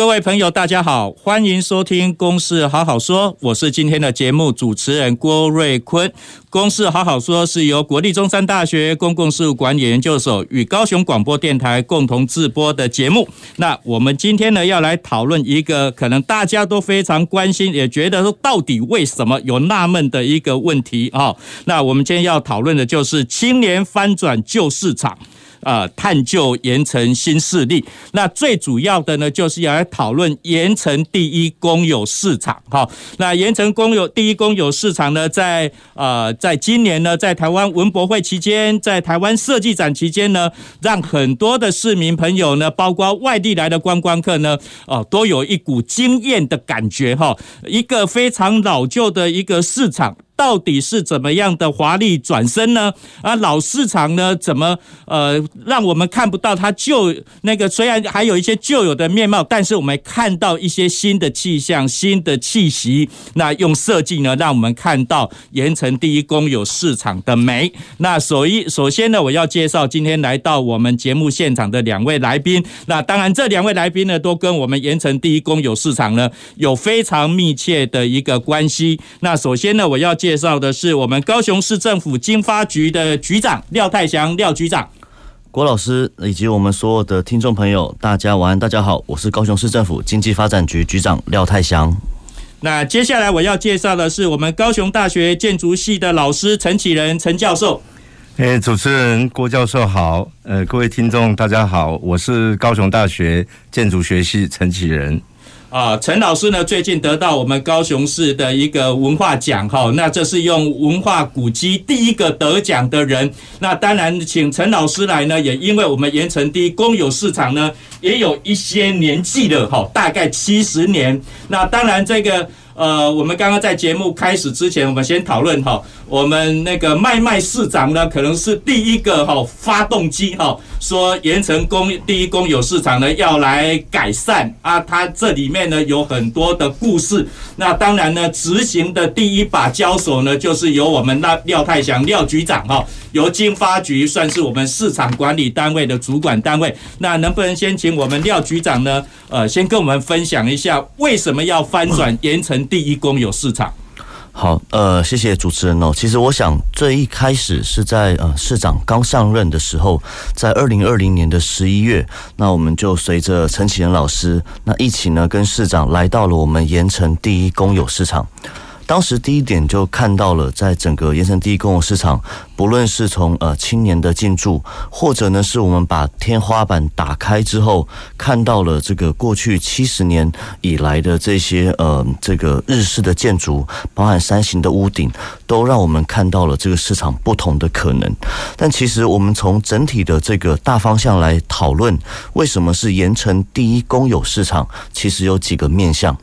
各位朋友，大家好，欢迎收听《公事好好说》，我是今天的节目主持人郭瑞坤。《公事好好说》是由国立中山大学公共事务管理研究所与高雄广播电台共同制播的节目。那我们今天呢，要来讨论一个可能大家都非常关心，也觉得说到底为什么有纳闷的一个问题啊。那我们今天要讨论的就是青年翻转旧市场。呃，探究盐埕新势力。那最主要的呢，就是要来讨论盐埕第一公有市场。哈，那盐埕公有第一公有市场呢，在呃，在今年呢，在台湾文博会期间，在台湾设计展期间呢，让很多的市民朋友呢，包括外地来的观光客呢，哦，都有一股惊艳的感觉。哈，一个非常老旧的一个市场。到底是怎么样的华丽转身呢？啊，老市场呢，怎么呃让我们看不到它旧那个？虽然还有一些旧有的面貌，但是我们看到一些新的气象、新的气息。那用设计呢，让我们看到盐城第一公有市场的美。那首一首先呢，我要介绍今天来到我们节目现场的两位来宾。那当然，这两位来宾呢，都跟我们盐城第一公有市场呢有非常密切的一个关系。那首先呢，我要介介绍的是我们高雄市政府经发局的局长廖泰祥，廖局长。郭老师以及我们所有的听众朋友，大家晚安，大家好，我是高雄市政府经济发展局局长廖泰祥。那接下来我要介绍的是我们高雄大学建筑系的老师陈启仁陈教授。诶，主持人郭教授好，呃，各位听众大家好，我是高雄大学建筑学系陈启仁。啊，陈老师呢，最近得到我们高雄市的一个文化奖哈，那这是用文化古迹第一个得奖的人。那当然，请陈老师来呢，也因为我们盐城第一公有市场呢，也有一些年纪了哈，大概七十年。那当然这个。呃，我们刚刚在节目开始之前，我们先讨论哈，我们那个麦麦市长呢，可能是第一个哈发动机哈，说盐城公第一公有市场呢要来改善啊，它这里面呢有很多的故事。那当然呢，执行的第一把交手呢，就是由我们那廖泰祥廖局长哈。由经发局算是我们市场管理单位的主管单位，那能不能先请我们廖局长呢？呃，先跟我们分享一下为什么要翻转 盐埕第一公有市场？好，呃，谢谢主持人哦。其实我想最一开始是在呃市长刚上任的时候，在二零二零年的十一月，那我们就随着陈启仁老师那一起呢，跟市长来到了我们盐城第一公有市场。当时第一点就看到了，在整个盐城第一公有市场，不论是从呃青年的进驻，或者呢是我们把天花板打开之后，看到了这个过去七十年以来的这些呃这个日式的建筑，包含山形的屋顶，都让我们看到了这个市场不同的可能。但其实我们从整体的这个大方向来讨论，为什么是盐城第一公有市场，其实有几个面向。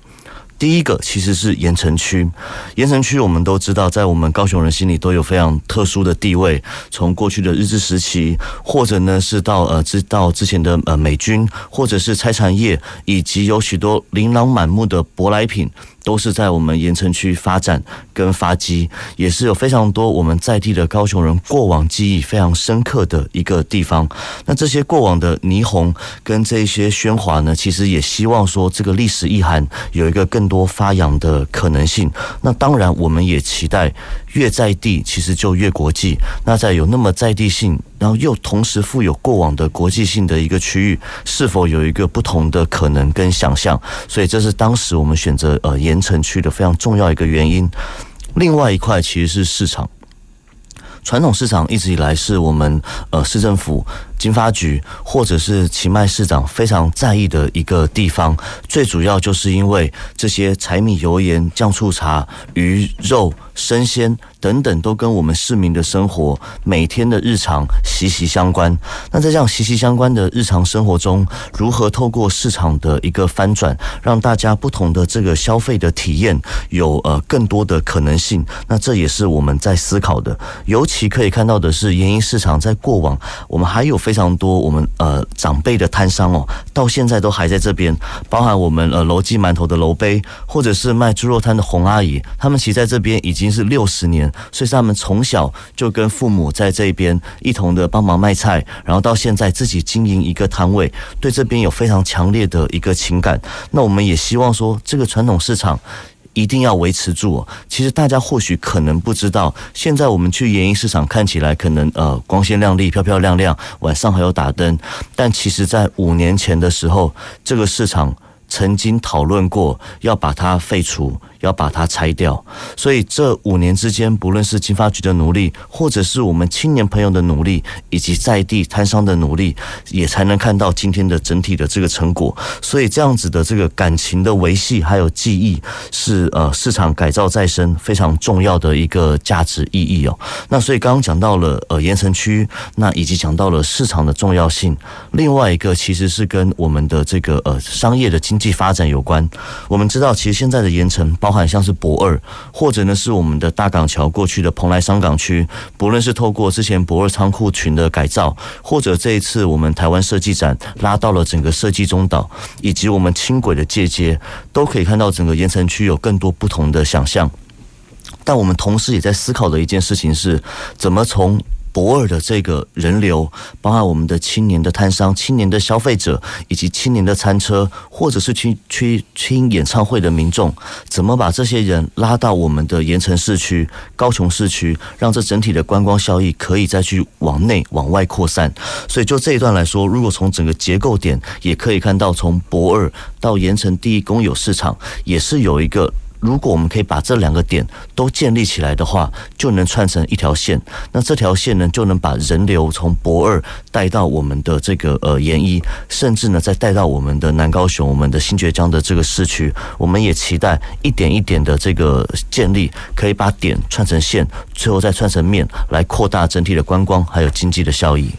第一个其实是盐城区，盐城区我们都知道，在我们高雄人心里都有非常特殊的地位。从过去的日治时期，或者呢是到呃之到之前的呃美军，或者是拆产业，以及有许多琳琅满目的舶来品。都是在我们盐城区发展跟发迹，也是有非常多我们在地的高雄人过往记忆非常深刻的一个地方。那这些过往的霓虹跟这些喧哗呢，其实也希望说这个历史意涵有一个更多发扬的可能性。那当然，我们也期待越在地，其实就越国际。那在有那么在地性，然后又同时富有过往的国际性的一个区域，是否有一个不同的可能跟想象？所以这是当时我们选择呃盐。城区的非常重要一个原因，另外一块其实是市场。传统市场一直以来是我们呃市政府经发局或者是其迈市长非常在意的一个地方，最主要就是因为这些柴米油盐酱醋茶鱼肉。生鲜等等，都跟我们市民的生活每天的日常息息相关。那在这样息息相关的日常生活中，如何透过市场的一个翻转，让大家不同的这个消费的体验有呃更多的可能性？那这也是我们在思考的。尤其可以看到的是，盐埕市场在过往，我们还有非常多我们呃长辈的摊商哦，到现在都还在这边，包含我们呃楼记馒头的楼杯，或者是卖猪肉摊的洪阿姨，他们其实在这边已经是六十年，所以他们从小就跟父母在这边一同的帮忙卖菜，然后到现在自己经营一个摊位，对这边有非常强烈的一个情感。那我们也希望说，这个传统市场一定要维持住。其实大家或许可能不知道，现在我们去盐埕市场看起来可能呃光鲜亮丽、漂漂亮亮，晚上还有打灯，但其实在五年前的时候，这个市场。曾经讨论过要把它废除，要把它拆掉，所以这五年之间，不论是经发局的努力，或者是我们青年朋友的努力，以及在地摊商的努力，也才能看到今天的整体的这个成果。所以这样子的这个感情的维系，还有记忆，是呃市场改造再生非常重要的一个价值意义哦。那所以刚刚讲到了呃盐城区，那以及讲到了市场的重要性。另外一个其实是跟我们的这个呃商业的经经济发展有关，我们知道，其实现在的盐城包含像是博二，或者呢是我们的大港桥过去的蓬莱商港区，不论是透过之前博二仓库群的改造，或者这一次我们台湾设计展拉到了整个设计中岛，以及我们轻轨的借接，都可以看到整个盐城区有更多不同的想象。但我们同时也在思考的一件事情是，怎么从博尔的这个人流，包含我们的青年的摊商、青年的消费者，以及青年的餐车，或者是去去听演唱会的民众，怎么把这些人拉到我们的盐城市区、高雄市区，让这整体的观光效益可以再去往内往外扩散？所以就这一段来说，如果从整个结构点，也可以看到，从博尔到盐城第一公有市场，也是有一个。如果我们可以把这两个点都建立起来的话，就能串成一条线。那这条线呢，就能把人流从博二带到我们的这个呃盐一，甚至呢再带到我们的南高雄、我们的新堀江的这个市区。我们也期待一点一点的这个建立，可以把点串成线，最后再串成面，来扩大整体的观光还有经济的效益。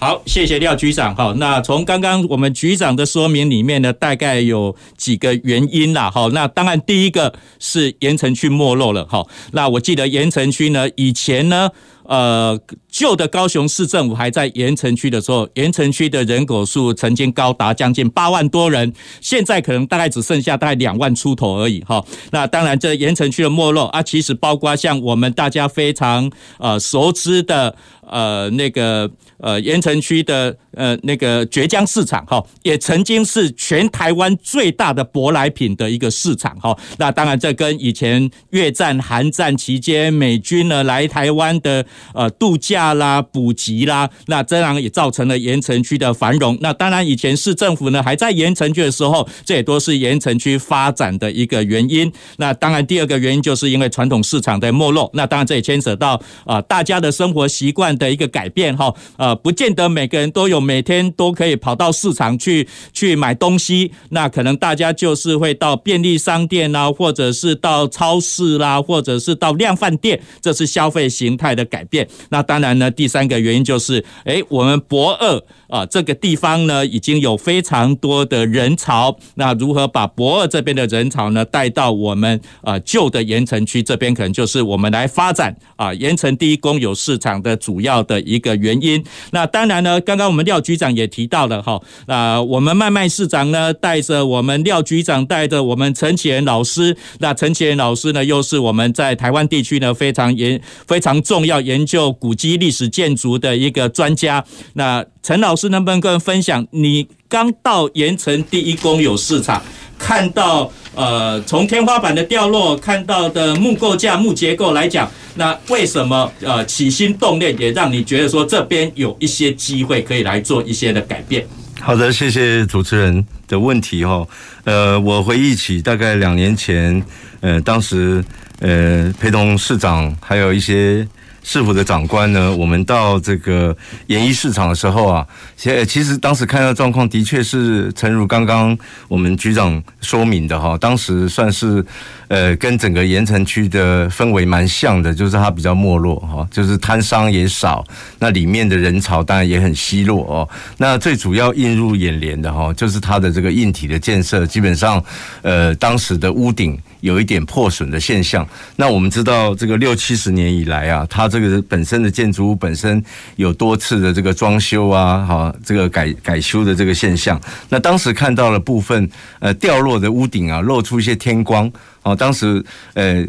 好，谢谢廖局长。好，那从刚刚我们局长的说明里面呢，大概有几个原因啦。好，那当然第一个是盐城区没落了。好，那我记得盐城区呢，以前呢。呃，旧的高雄市政府还在盐城区的时候，盐城区的人口数曾经高达将近八万多人，现在可能大概只剩下大概两万出头而已哈。那当然，这盐城区的没落啊，其实包括像我们大家非常呃熟知的呃那个呃盐城区的呃那个堀江市场哈，也曾经是全台湾最大的舶来品的一个市场哈。那当然，这跟以前越战、韩战期间美军呢来台湾的。呃，度假大啦，补给啦，那这样也造成了盐城区的繁荣。那当然，以前市政府呢还在盐城区的时候，这也都是盐城区发展的一个原因。那当然，第二个原因就是因为传统市场的没落。那当然，这也牵扯到啊、大家的生活习惯的一个改变哈。呃，不见得每个人都有每天都可以跑到市场去去买东西。那可能大家就是会到便利商店啦，或者是到超市啦，或者是到量贩店，这是消费形态的改。变，那当然呢，第三个原因就是，哎，我们博二啊这个地方呢，已经有非常多的人潮，那如何把博二这边的人潮呢带到我们啊旧的盐城区这边，可能就是我们来发展啊盐城第一公有市场的主要的一个原因。那当然呢，刚刚我们廖局长也提到了哈，那我们麦麦市长呢带着我们廖局长带着我们陈启仁老师，那陈启仁老师呢又是我们在台湾地区呢非常严非常重要研。研究古迹历史建筑的一个专家，那陈老师能不能跟分享？你刚到盐城第一公有市场，看到呃从天花板的掉落，看到的木构架、木结构来讲，那为什么呃起心动念也让你觉得说这边有一些机会可以来做一些的改变？好的，谢谢主持人的问题哈。呃，我回忆起大概两年前，呃，当时呃陪同市长还有一些。市府的长官呢，我们到这个演艺市场的时候啊，其其实当时看到状况的确是，诚如刚刚我们局长说明的哈，当时算是呃跟整个盐城区的氛围蛮像的，就是它比较没落哈，就是摊商也少，那里面的人潮当然也很稀落哦。那最主要映入眼帘的哈，就是它的这个硬体的建设，基本上呃当时的屋顶。有一点破损的现象。那我们知道，这个六七十年以来啊，它这个本身的建筑物本身有多次的这个装修啊，哈，这个改改修的这个现象。那当时看到了部分呃掉落的屋顶啊，露出一些天光。哦，当时呃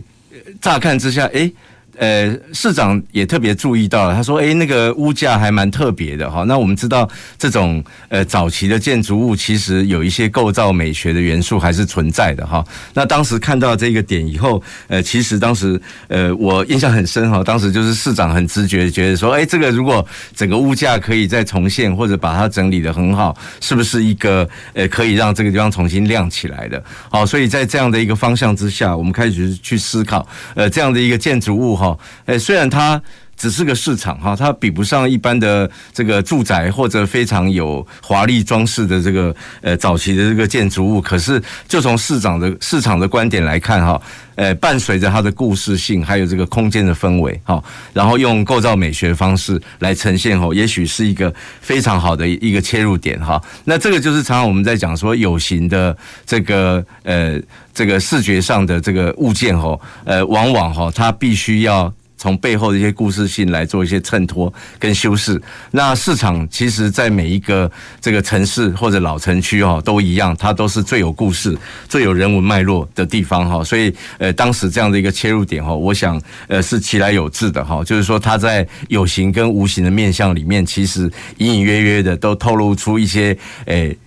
乍看之下，诶。呃，市长也特别注意到了，他说：“诶，那个屋架还蛮特别的哈。”那我们知道，这种呃早期的建筑物其实有一些构造美学的元素还是存在的哈。那当时看到这个点以后，呃，其实当时呃我印象很深哈。当时就是市长很直觉觉得说：“诶，这个如果整个屋架可以再重现，或者把它整理的很好，是不是一个呃可以让这个地方重新亮起来的？”好，所以在这样的一个方向之下，我们开始去思考，呃，这样的一个建筑物好。诶，虽然他只是个市场哈，它比不上一般的这个住宅或者非常有华丽装饰的这个呃早期的这个建筑物，可是就从市长的市场的观点来看哈，呃，伴随着它的故事性，还有这个空间的氛围哈，然后用构造美学方式来呈现哦，也许是一个非常好的一个切入点哈。那这个就是常常我们在讲说有形的这个呃这个视觉上的这个物件哈，呃，往往哈它必须要。从背后的一些故事性来做一些衬托跟修饰。那市场其实，在每一个这个城市或者老城区哦，都一样，它都是最有故事、最有人文脉络的地方哈。所以，呃，当时这样的一个切入点哈，我想，呃，是其来有致的哈。就是说，它在有形跟无形的面向里面，其实隐隐约约的都透露出一些，诶，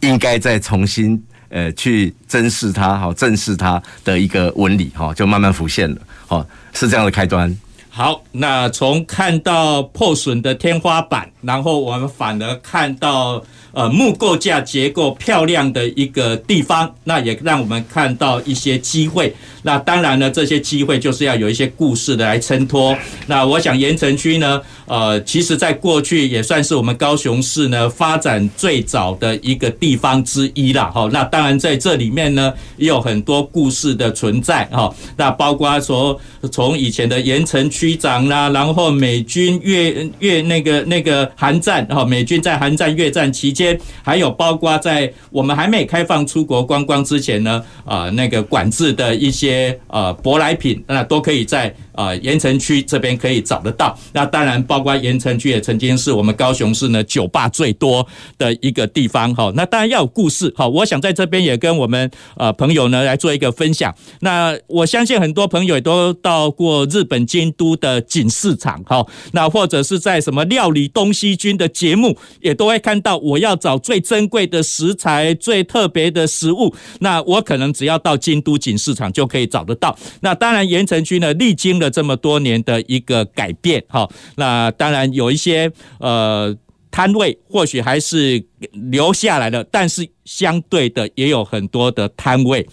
应该再重新呃去珍视它、好正视它的一个纹理哈，就慢慢浮现了，好。是这样的开端。好，那从看到破损的天花板，然后我们反而看到。呃，木构架结构漂亮的一个地方，那也让我们看到一些机会。那当然呢，这些机会就是要有一些故事的来衬托。那我想盐城区呢，呃，其实在过去也算是我们高雄市呢发展最早的一个地方之一啦。哈，那当然在这里面呢，也有很多故事的存在。哈，那包括说从以前的盐城区长啦，然后美军越越那个那个韩战，哈，美军在韩战越战期间。还有包括在我们还没开放出国观光之前呢，啊，那个管制的一些呃舶来品，那都可以在啊盐城区这边可以找得到。那当然，包括盐城区也曾经是我们高雄市呢酒吧最多的一个地方哈。那当然要有故事哈。我想在这边也跟我们呃朋友呢来做一个分享。那我相信很多朋友也都到过日本京都的锦市场哈。那或者是在什么料理东西军的节目，也都会看到我要。找最珍贵的食材、最特别的食物，那我可能只要到京都锦市场就可以找得到。那当然，盐城区呢，历经了这么多年的一个改变，哈，那当然有一些呃摊位或许还是留下来了，但是相对的也有很多的摊位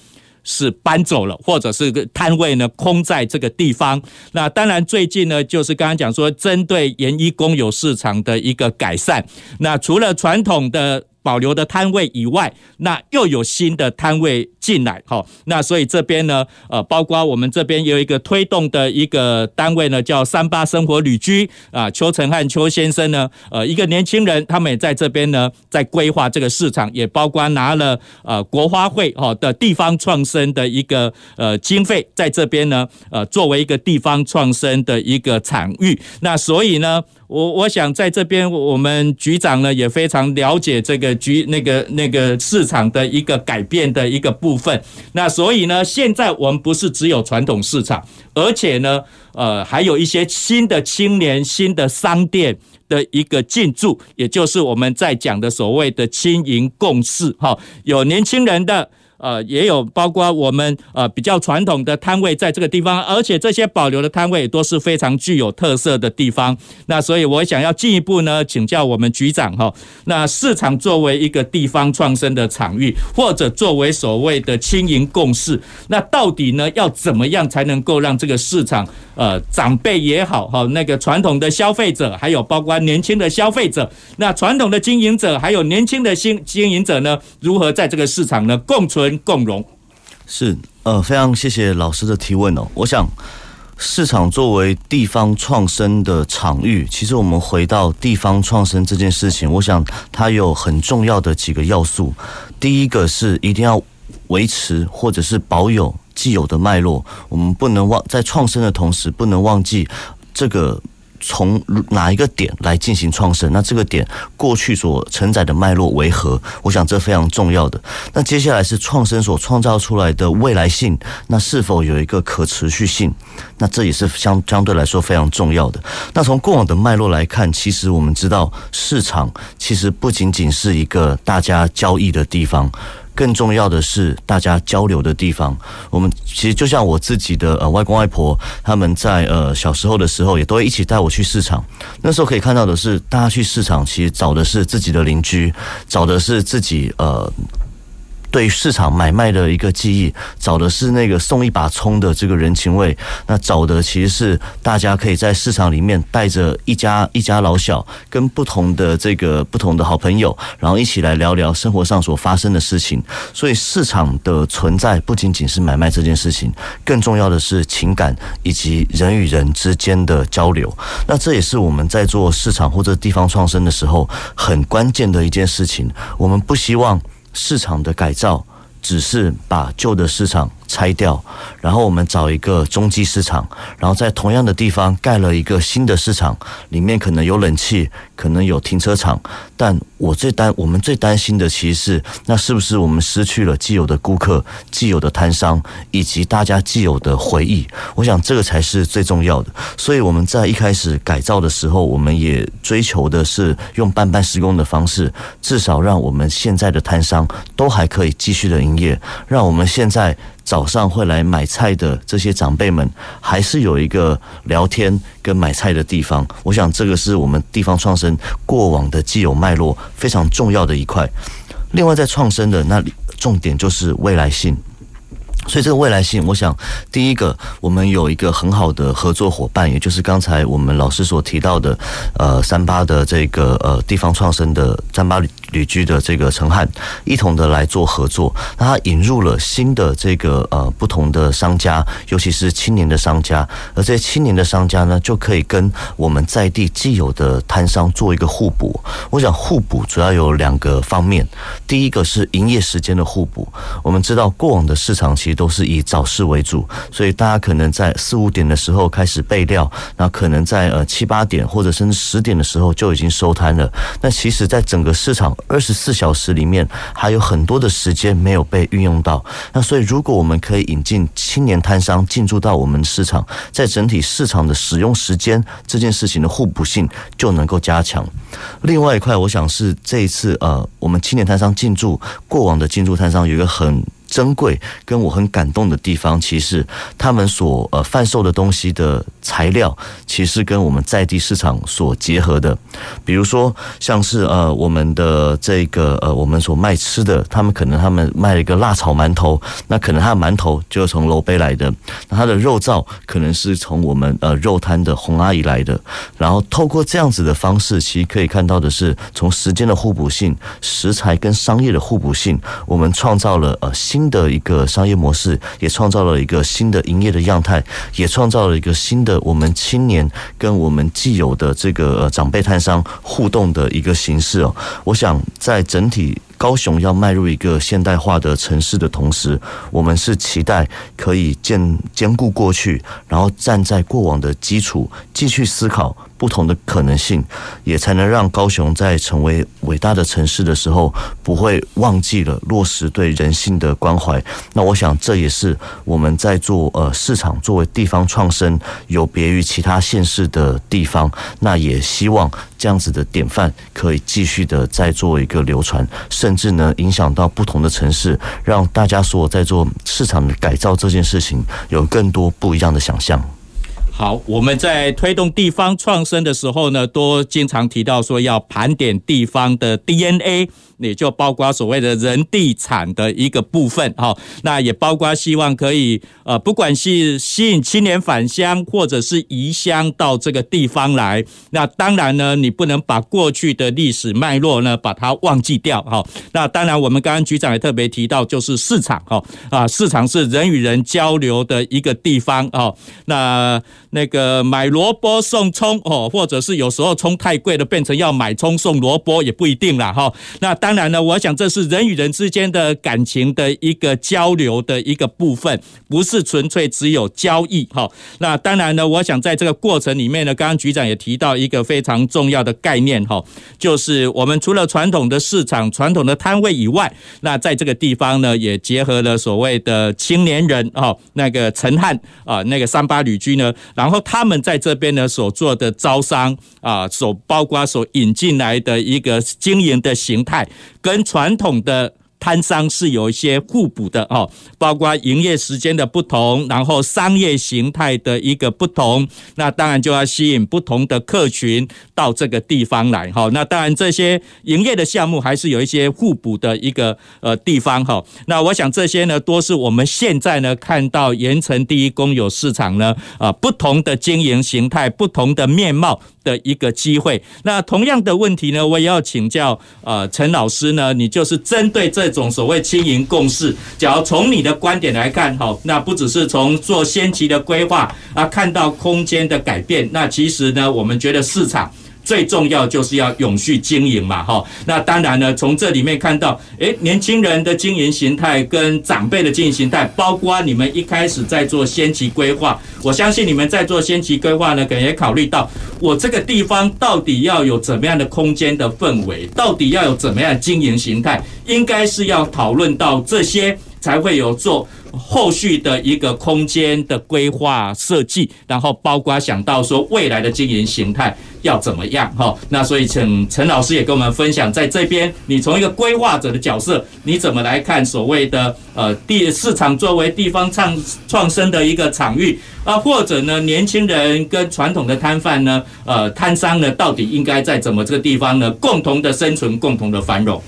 是搬走了，或者是摊位呢空在这个地方。那当然，最近呢，就是刚刚讲说，针对盐一公有市场的一个改善。那除了传统的。保留的摊位以外，那又有新的摊位进来，好，那所以这边呢，呃，包括我们这边有一个推动的一个单位呢，叫三八生活旅居啊，邱成汉邱先生呢，呃，一个年轻人，他们也在这边呢，在规划这个市场，也包括拿了呃国花会哈的地方创生的一个呃经费，在这边呢，呃，作为一个地方创生的一个场域，那所以呢。我我想在这边，我们局长呢也非常了解这个局那个那个市场的一个改变的一个部分。那所以呢，现在我们不是只有传统市场，而且呢，呃，还有一些新的青年、新的商店的一个进驻，也就是我们在讲的所谓的青银共事，哈，有年轻人的。呃，也有包括我们呃比较传统的摊位在这个地方，而且这些保留的摊位都是非常具有特色的地方。那所以我想要进一步呢，请教我们局长哈，那市场作为一个地方创生的场域，或者作为所谓的青银共识，那到底呢要怎么样才能够让这个市场呃长辈也好哈，那个传统的消费者，还有包括年轻的消费者，那传统的经营者，还有年轻的新经营者呢，如何在这个市场呢共存？共荣是呃，非常谢谢老师的提问哦。我想，市场作为地方创生的场域，其实我们回到地方创生这件事情，我想它有很重要的几个要素。第一个是一定要维持或者是保有既有的脉络，我们不能忘在创生的同时，不能忘记这个。从哪一个点来进行创生？那这个点过去所承载的脉络为何？我想这非常重要的。那接下来是创生所创造出来的未来性，那是否有一个可持续性？那这也是相相对来说非常重要的。那从过往的脉络来看，其实我们知道市场其实不仅仅是一个大家交易的地方。更重要的是，大家交流的地方。我们其实就像我自己的呃外公外婆，他们在呃小时候的时候，也都会一起带我去市场。那时候可以看到的是，大家去市场其实找的是自己的邻居，找的是自己呃。对市场买卖的一个记忆，找的是那个送一把葱的这个人情味。那找的其实是大家可以在市场里面带着一家一家老小，跟不同的这个不同的好朋友，然后一起来聊聊生活上所发生的事情。所以市场的存在不仅仅是买卖这件事情，更重要的是情感以及人与人之间的交流。那这也是我们在做市场或者地方创生的时候很关键的一件事情。我们不希望。市场的改造只是把旧的市场拆掉，然后我们找一个中继市场，然后在同样的地方盖了一个新的市场，里面可能有冷气，可能有停车场。但我最担，我们最担心的其实是，那是不是我们失去了既有的顾客、既有的摊商以及大家既有的回忆？我想这个才是最重要的。所以我们在一开始改造的时候，我们也追求的是用办办施工的方式，至少让我们现在的摊商都还可以继续的营业，让我们现在。早上会来买菜的这些长辈们，还是有一个聊天跟买菜的地方。我想这个是我们地方创生过往的既有脉络非常重要的一块。另外，在创生的那里，重点就是未来性。所以这个未来性，我想第一个，我们有一个很好的合作伙伴，也就是刚才我们老师所提到的，呃，三八的这个呃地方创生的三八旅居的这个陈汉，一同的来做合作。那他引入了新的这个呃不同的商家，尤其是青年的商家，而这些青年的商家呢，就可以跟我们在地既有的摊商做一个互补。我想互补主要有两个方面，第一个是营业时间的互补。我们知道过往的市场其实都是以早市为主，所以大家可能在四五点的时候开始备料，那可能在呃七八点或者甚至十点的时候就已经收摊了。那其实，在整个市场二十四小时里面，还有很多的时间没有被运用到。那所以，如果我们可以引进青年摊商进驻到我们市场，在整体市场的使用时间这件事情的互补性就能够加强。另外一块，我想是这一次呃，我们青年摊商进驻过往的进驻摊商有一个很。珍贵跟我很感动的地方，其实他们所呃贩售的东西的材料，其实跟我们在地市场所结合的。比如说，像是呃我们的这个呃我们所卖吃的，他们可能他们卖了一个辣炒馒头，那可能他的馒头就是从楼背来的，那他的肉燥可能是从我们呃肉摊的洪阿姨来的。然后透过这样子的方式，其实可以看到的是，从时间的互补性、食材跟商业的互补性，我们创造了呃新。新的一个商业模式，也创造了一个新的营业的样态，也创造了一个新的我们青年跟我们既有的这个长辈摊商互动的一个形式哦。我想在整体高雄要迈入一个现代化的城市的同时，我们是期待可以兼兼顾过去，然后站在过往的基础继续思考。不同的可能性，也才能让高雄在成为伟大的城市的时候，不会忘记了落实对人性的关怀。那我想这也是我们在做呃市场作为地方创生有别于其他县市的地方。那也希望这样子的典范可以继续的再做一个流传，甚至呢影响到不同的城市，让大家所在做市场的改造这件事情有更多不一样的想象。好，我们在推动地方创生的时候呢，都经常提到说要盘点地方的 DNA。也就包括所谓的人地产的一个部分哈，那也包括希望可以呃，不管是吸引青年返乡，或者是移乡到这个地方来。那当然呢，你不能把过去的历史脉络呢把它忘记掉哈。那当然，我们刚刚局长也特别提到，就是市场哈啊，市场是人与人交流的一个地方哦。那那个买萝卜送葱哦，或者是有时候葱太贵了，变成要买葱送萝卜也不一定啦哈。那当当然呢，我想这是人与人之间的感情的一个交流的一个部分，不是纯粹只有交易哈。那当然呢，我想在这个过程里面呢，刚刚局长也提到一个非常重要的概念哈，就是我们除了传统的市场、传统的摊位以外，那在这个地方呢，也结合了所谓的青年人哈，那个陈汉啊，那个三八旅居呢，然后他们在这边呢所做的招商啊，所包括所引进来的一个经营的形态。跟传统的。摊商是有一些互补的哦，包括营业时间的不同，然后商业形态的一个不同，那当然就要吸引不同的客群到这个地方来哈。那当然这些营业的项目还是有一些互补的一个呃地方哈。那我想这些呢，都是我们现在呢看到盐城第一公有市场呢啊不同的经营形态、不同的面貌的一个机会。那同样的问题呢，我也要请教呃陈老师呢，你就是针对这。种所谓亲营共识，假如从你的观点来看，好，那不只是从做先期的规划啊，看到空间的改变，那其实呢，我们觉得市场。最重要就是要永续经营嘛，哈。那当然呢，从这里面看到，诶，年轻人的经营形态跟长辈的经营形态，包括你们一开始在做先期规划，我相信你们在做先期规划呢，可能也考虑到我这个地方到底要有怎么样的空间的氛围，到底要有怎么样经营形态，应该是要讨论到这些，才会有做后续的一个空间的规划设计，然后包括想到说未来的经营形态。要怎么样哈？那所以请陈老师也跟我们分享，在这边你从一个规划者的角色，你怎么来看所谓的呃地市场作为地方创创生的一个场域啊，或者呢年轻人跟传统的摊贩呢，呃摊商呢，到底应该在怎么这个地方呢，共同的生存，共同的繁荣？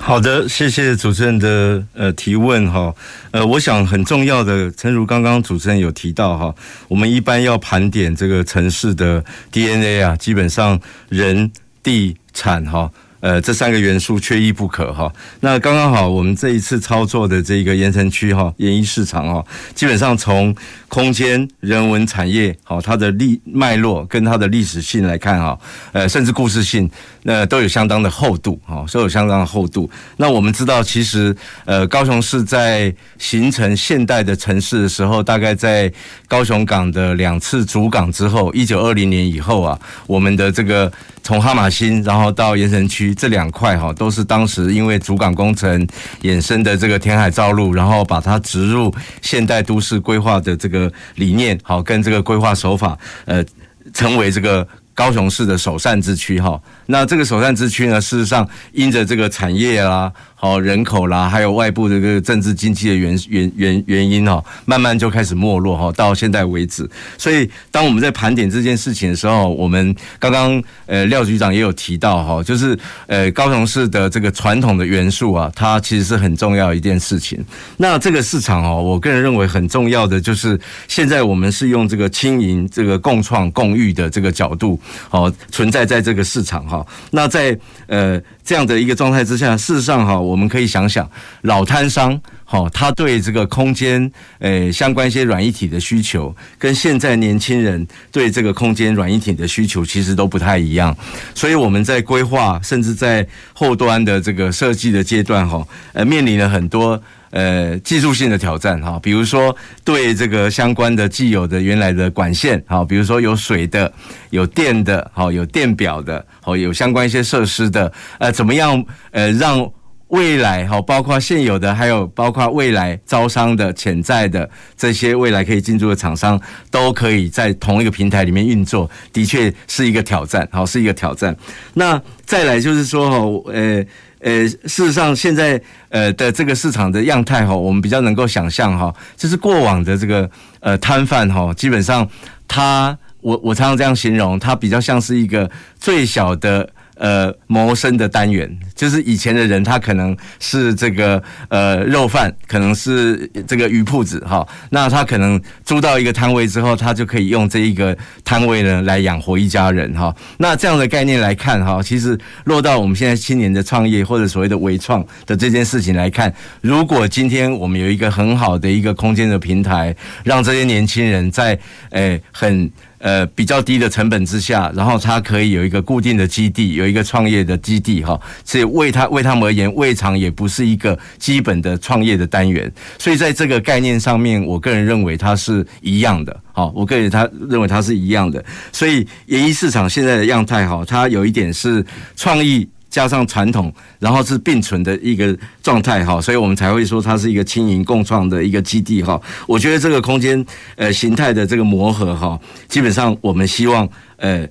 好的，谢谢主持人的呃提问哈，呃，我想很重要的，诚如刚刚主持人有提到哈，我们一般要盘点这个城市的 DNA 啊，基本上人、地、产哈。呃，这三个元素缺一不可哈。那刚刚好，我们这一次操作的这个盐城区哈，盐一市场哈，基本上从空间、人文、产业好，它的历脉络跟它的历史性来看哈，呃，甚至故事性，那都有相当的厚度哈，都有相当的厚度。那我们知道，其实呃，高雄市在形成现代的城市的时候，大概在高雄港的两次主港之后，一九二零年以后啊，我们的这个从哈马星，然后到盐城区。这两块哈都是当时因为主港工程衍生的这个填海造路，然后把它植入现代都市规划的这个理念，好跟这个规划手法，呃，成为这个高雄市的首善之区哈。那这个首善之区呢，事实上因着这个产业啦。好，人口啦，还有外部这个政治经济的原原原原因哦，慢慢就开始没落哈，到现在为止。所以，当我们在盘点这件事情的时候，我们刚刚呃廖局长也有提到哈，就是呃高雄市的这个传统的元素啊，它其实是很重要一件事情。那这个市场哦，我个人认为很重要的就是现在我们是用这个轻盈这个共创共育的这个角度，哦存在在这个市场哈。那在呃。这样的一个状态之下，事实上哈，我们可以想想老摊商，哈，他对这个空间，诶，相关一些软一体的需求，跟现在年轻人对这个空间软一体的需求，其实都不太一样。所以我们在规划，甚至在后端的这个设计的阶段，哈，呃，面临了很多呃技术性的挑战哈，比如说对这个相关的既有的原来的管线哈，比如说有水的、有电的、好有电表的、好有相关一些设施的，呃，怎么样呃让。未来哈，包括现有的，还有包括未来招商的潜在的这些未来可以进驻的厂商，都可以在同一个平台里面运作，的确是一个挑战，好，是一个挑战。那再来就是说哈，呃呃，事实上现在呃的这个市场的样态哈，我们比较能够想象哈，就是过往的这个呃摊贩哈，基本上他我我常常这样形容，他比较像是一个最小的。呃，谋生的单元就是以前的人，他可能是这个呃肉贩，可能是这个鱼铺子哈。那他可能租到一个摊位之后，他就可以用这一个摊位呢来养活一家人哈。那这样的概念来看哈，其实落到我们现在青年的创业或者所谓的微创的这件事情来看，如果今天我们有一个很好的一个空间的平台，让这些年轻人在诶、很。呃，比较低的成本之下，然后它可以有一个固定的基地，有一个创业的基地，哈，所以为他为他们而言，未尝也不是一个基本的创业的单元。所以在这个概念上面，我个人认为它是一样的，好，我个人他认为它是一样的。所以，演艺市场现在的样态，哈，它有一点是创意。加上传统，然后是并存的一个状态哈，所以我们才会说它是一个轻盈共创的一个基地哈。我觉得这个空间呃形态的这个磨合哈，基本上我们希望呃。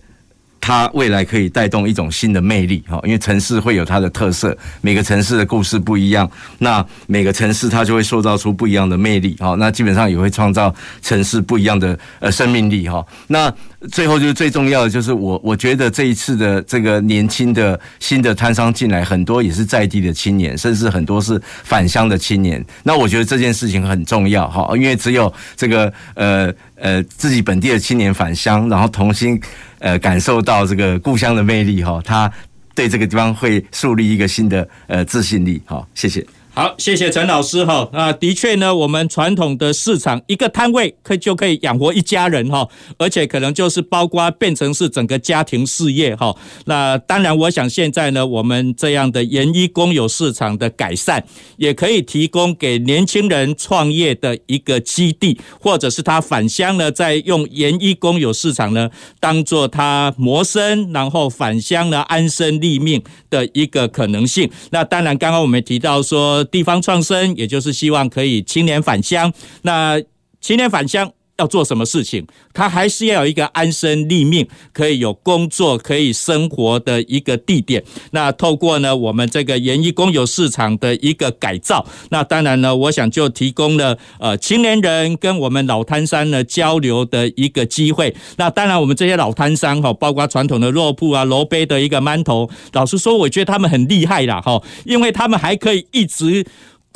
它未来可以带动一种新的魅力，哈，因为城市会有它的特色，每个城市的故事不一样，那每个城市它就会塑造出不一样的魅力，哈，那基本上也会创造城市不一样的呃生命力，哈。那最后就是最重要的，就是我我觉得这一次的这个年轻的新的摊商进来，很多也是在地的青年，甚至很多是返乡的青年。那我觉得这件事情很重要，哈，因为只有这个呃呃自己本地的青年返乡，然后同心。呃，感受到这个故乡的魅力哈，他对这个地方会树立一个新的呃自信力。好，谢谢。好，谢谢陈老师哈。那的确呢，我们传统的市场一个摊位可就可以养活一家人哈，而且可能就是包括变成是整个家庭事业哈。那当然，我想现在呢，我们这样的研一公有市场的改善，也可以提供给年轻人创业的一个基地，或者是他返乡呢，在用研一公有市场呢，当做他谋生，然后返乡呢安身立命的一个可能性。那当然，刚刚我们提到说。地方创生，也就是希望可以青年返乡。那青年返乡。要做什么事情，他还是要有一个安身立命，可以有工作、可以生活的一个地点。那透过呢，我们这个研一公有市场的一个改造，那当然呢，我想就提供了呃青年人跟我们老摊商呢交流的一个机会。那当然，我们这些老摊商哈，包括传统的肉铺啊、楼杯的一个馒头，老实说，我觉得他们很厉害啦哈，因为他们还可以一直。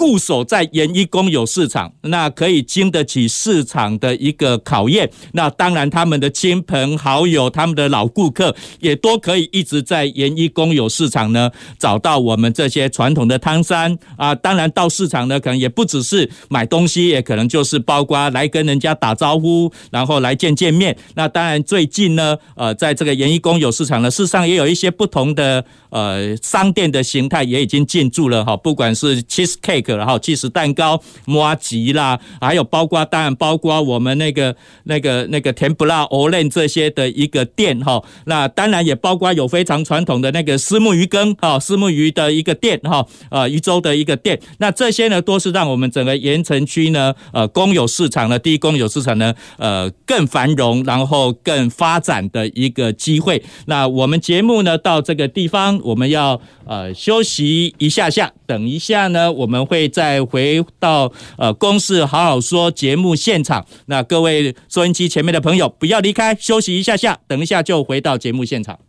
固守在研一公有市场，那可以经得起市场的一个考验。那当然，他们的亲朋好友、他们的老顾客也都可以一直在研一公有市场呢找到我们这些传统的摊商啊。当然，到市场呢，可能也不只是买东西，也可能就是包括来跟人家打招呼，然后来见见面。那当然，最近呢，呃，在这个研一公有市场呢，事实上也有一些不同的呃商店的形态也已经进驻了哈，不管是 cheese cake。然后即食蛋糕、麻糬啦，还有包括当然包括我们那个那个那个甜不辣、欧蕾这些的一个店哈。那当然也包括有非常传统的那个私木鱼羹哈，私木鱼的一个店哈，呃，鱼粥的一个店。那这些呢，都是让我们整个盐城区呢，呃，公有市场呢，第一公有市场呢，呃，更繁荣，然后更发展的一个机会。那我们节目呢，到这个地方，我们要呃休息一下下，等一下呢，我们会。再回到呃，公事好好说节目现场。那各位收音机前面的朋友，不要离开，休息一下下，等一下就回到节目现场。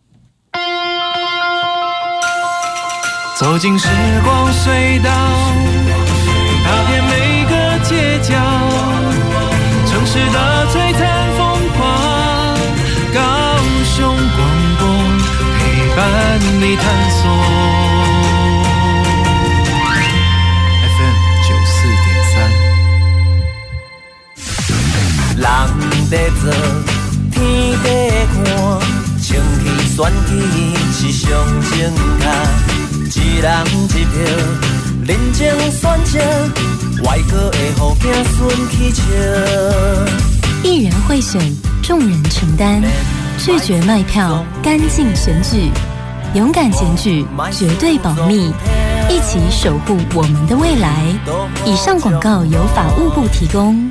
走进时光隧道，踏遍每个街角，城市的璀璨风光，高雄广播陪伴你探索。人在做，天在看，是上正确，一人一票，人情选择，外国的好子孙去笑。一人会选，众人承担，拒绝卖票，干净选举，勇敢检举，绝对保密，一起守护我们的未来。以上广告由法务部提供。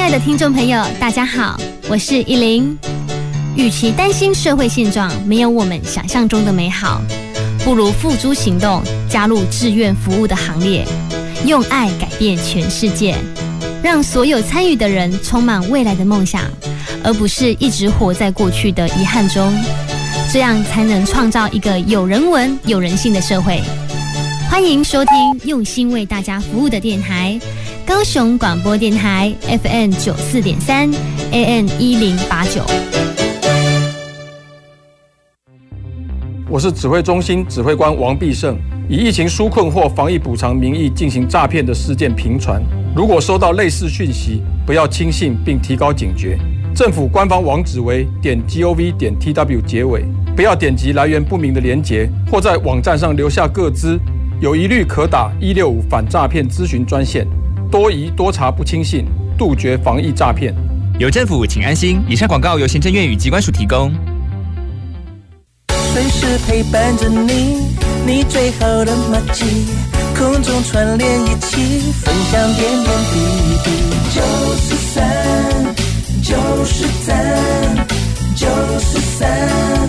亲爱的听众朋友，大家好，我是依林。与其担心社会现状没有我们想象中的美好，不如付诸行动，加入志愿服务的行列，用爱改变全世界，让所有参与的人充满未来的梦想，而不是一直活在过去的遗憾中。这样才能创造一个有人文、有人性的社会。欢迎收听用心为大家服务的电台。高雄广播电台 FM 九四点三，AN 一零八九。我是指挥中心指挥官王必胜。以疫情纾困或防疫补偿名义进行诈骗的事件频传，如果收到类似讯息，不要轻信并提高警觉。政府官方网址为点 gov 点 tw 结尾，不要点击来源不明的连结，或在网站上留下个资。有疑虑可打一六五反诈骗咨询专线。多疑多查不轻信，杜绝防疫诈骗。有政府，请安心。以上广告由行政院与机关署提供。随时陪伴着你，你最好的麻吉，空中串联一起，分享点点滴滴。九十三，九十三，九十三，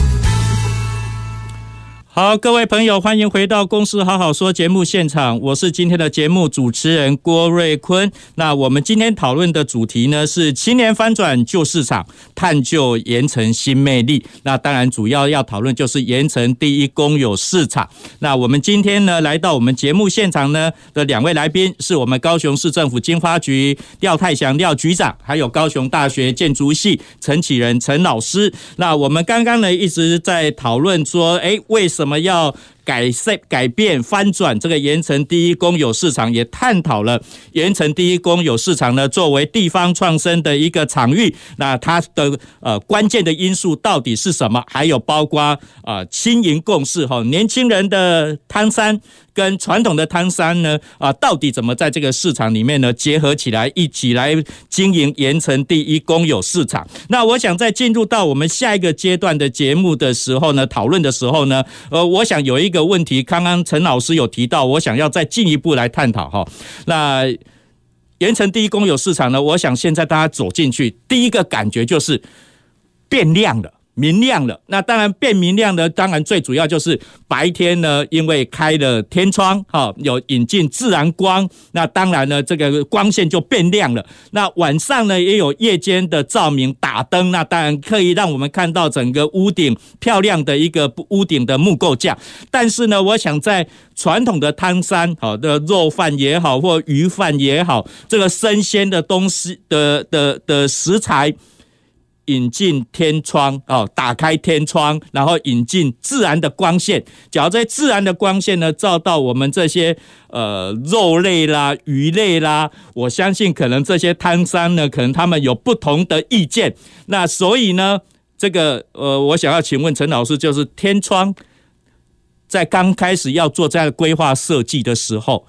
好各位朋友，欢迎回到《公司好好说》节目现场，我是今天的节目主持人郭瑞坤。那我们今天讨论的主题呢是“青年翻转旧市场，探究盐城新魅力”。那当然，主要要讨论就是盐城第一公有市场。那我们今天呢来到我们节目现场呢的两位来宾，是我们高雄市政府经发局廖泰祥廖局长，还有高雄大学建筑系陈启仁陈老师。那我们刚刚呢一直在讨论说，哎，为什怎么要改善、改变、翻转这个盐城第一公有市场？也探讨了盐城第一公有市场呢，作为地方创生的一个场域，那它的呃关键的因素到底是什么？还有包括啊青银共识哈，年轻人的汤山。跟传统的汤山呢啊，到底怎么在这个市场里面呢结合起来，一起来经营盐城第一公有市场？那我想在进入到我们下一个阶段的节目的时候呢，讨论的时候呢，呃，我想有一一个问题，刚刚陈老师有提到，我想要再进一步来探讨哈。那盐城第一公有市场呢，我想现在大家走进去，第一个感觉就是变亮了。明亮了，那当然变明亮的，当然最主要就是白天呢，因为开了天窗，哈，有引进自然光，那当然呢，这个光线就变亮了。那晚上呢，也有夜间的照明打灯，那当然可以让我们看到整个屋顶漂亮的一个屋顶的木构架。但是呢，我想在传统的汤山，好的肉饭也好，或鱼饭也好，这个生鲜的东西的的的食材。引进天窗哦，打开天窗，然后引进自然的光线。假如这自然的光线呢，照到我们这些呃肉类啦、鱼类啦，我相信可能这些摊商呢，可能他们有不同的意见。那所以呢，这个呃，我想要请问陈老师，就是天窗在刚开始要做这样的规划设计的时候，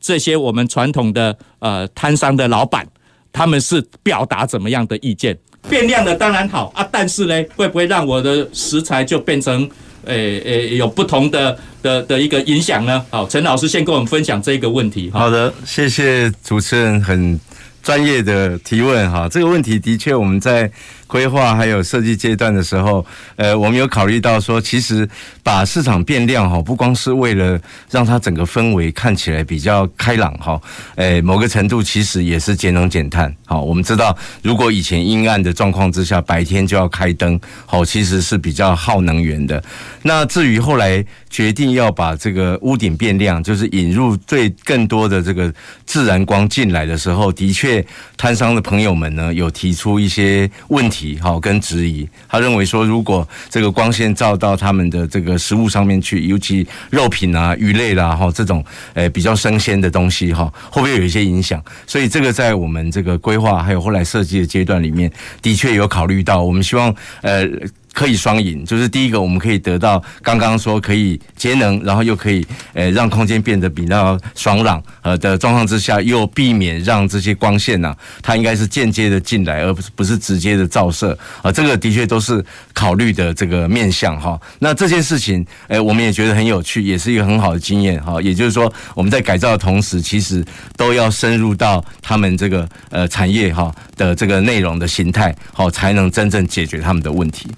这些我们传统的呃摊商的老板，他们是表达怎么样的意见？变亮的当然好啊，但是呢，会不会让我的食材就变成，诶、诶、有不同的的的一个影响呢？好，陈老师先跟我们分享这个问题。好的，谢谢主持人很专业的提问哈，这个问题的确我们在规划还有设计阶段的时候，呃，我们有考虑到说，其实把市场变亮哈，不光是为了让它整个氛围看起来比较开朗哈，诶，某个程度其实也是节能减碳。好，我们知道，如果以前阴暗的状况之下，白天就要开灯，好，其实是比较耗能源的。那至于后来决定要把这个屋顶变亮，就是引入最更多的这个自然光进来的时候，的确，摊商的朋友们呢有提出一些问题，好，跟质疑。他认为说，如果这个光线照到他们的这个食物上面去，尤其肉品啊、鱼类啦，哈，这种诶比较生鲜的东西，哈，会不会有一些影响？所以这个在我们这个规划还有后来设计的阶段里面，的确有考虑到。我们希望呃。可以双赢，就是第一个，我们可以得到刚刚说可以节能，然后又可以呃让空间变得比较爽朗呃的状况之下，又避免让这些光线呢，它应该是间接的进来，而不是不是直接的照射啊，这个的确都是考虑的这个面向哈。那这件事情，哎，我们也觉得很有趣，也是一个很好的经验哈。也就是说，我们在改造的同时，其实都要深入到他们这个呃产业哈的这个内容的形态，好，才能真正解决他们的问题。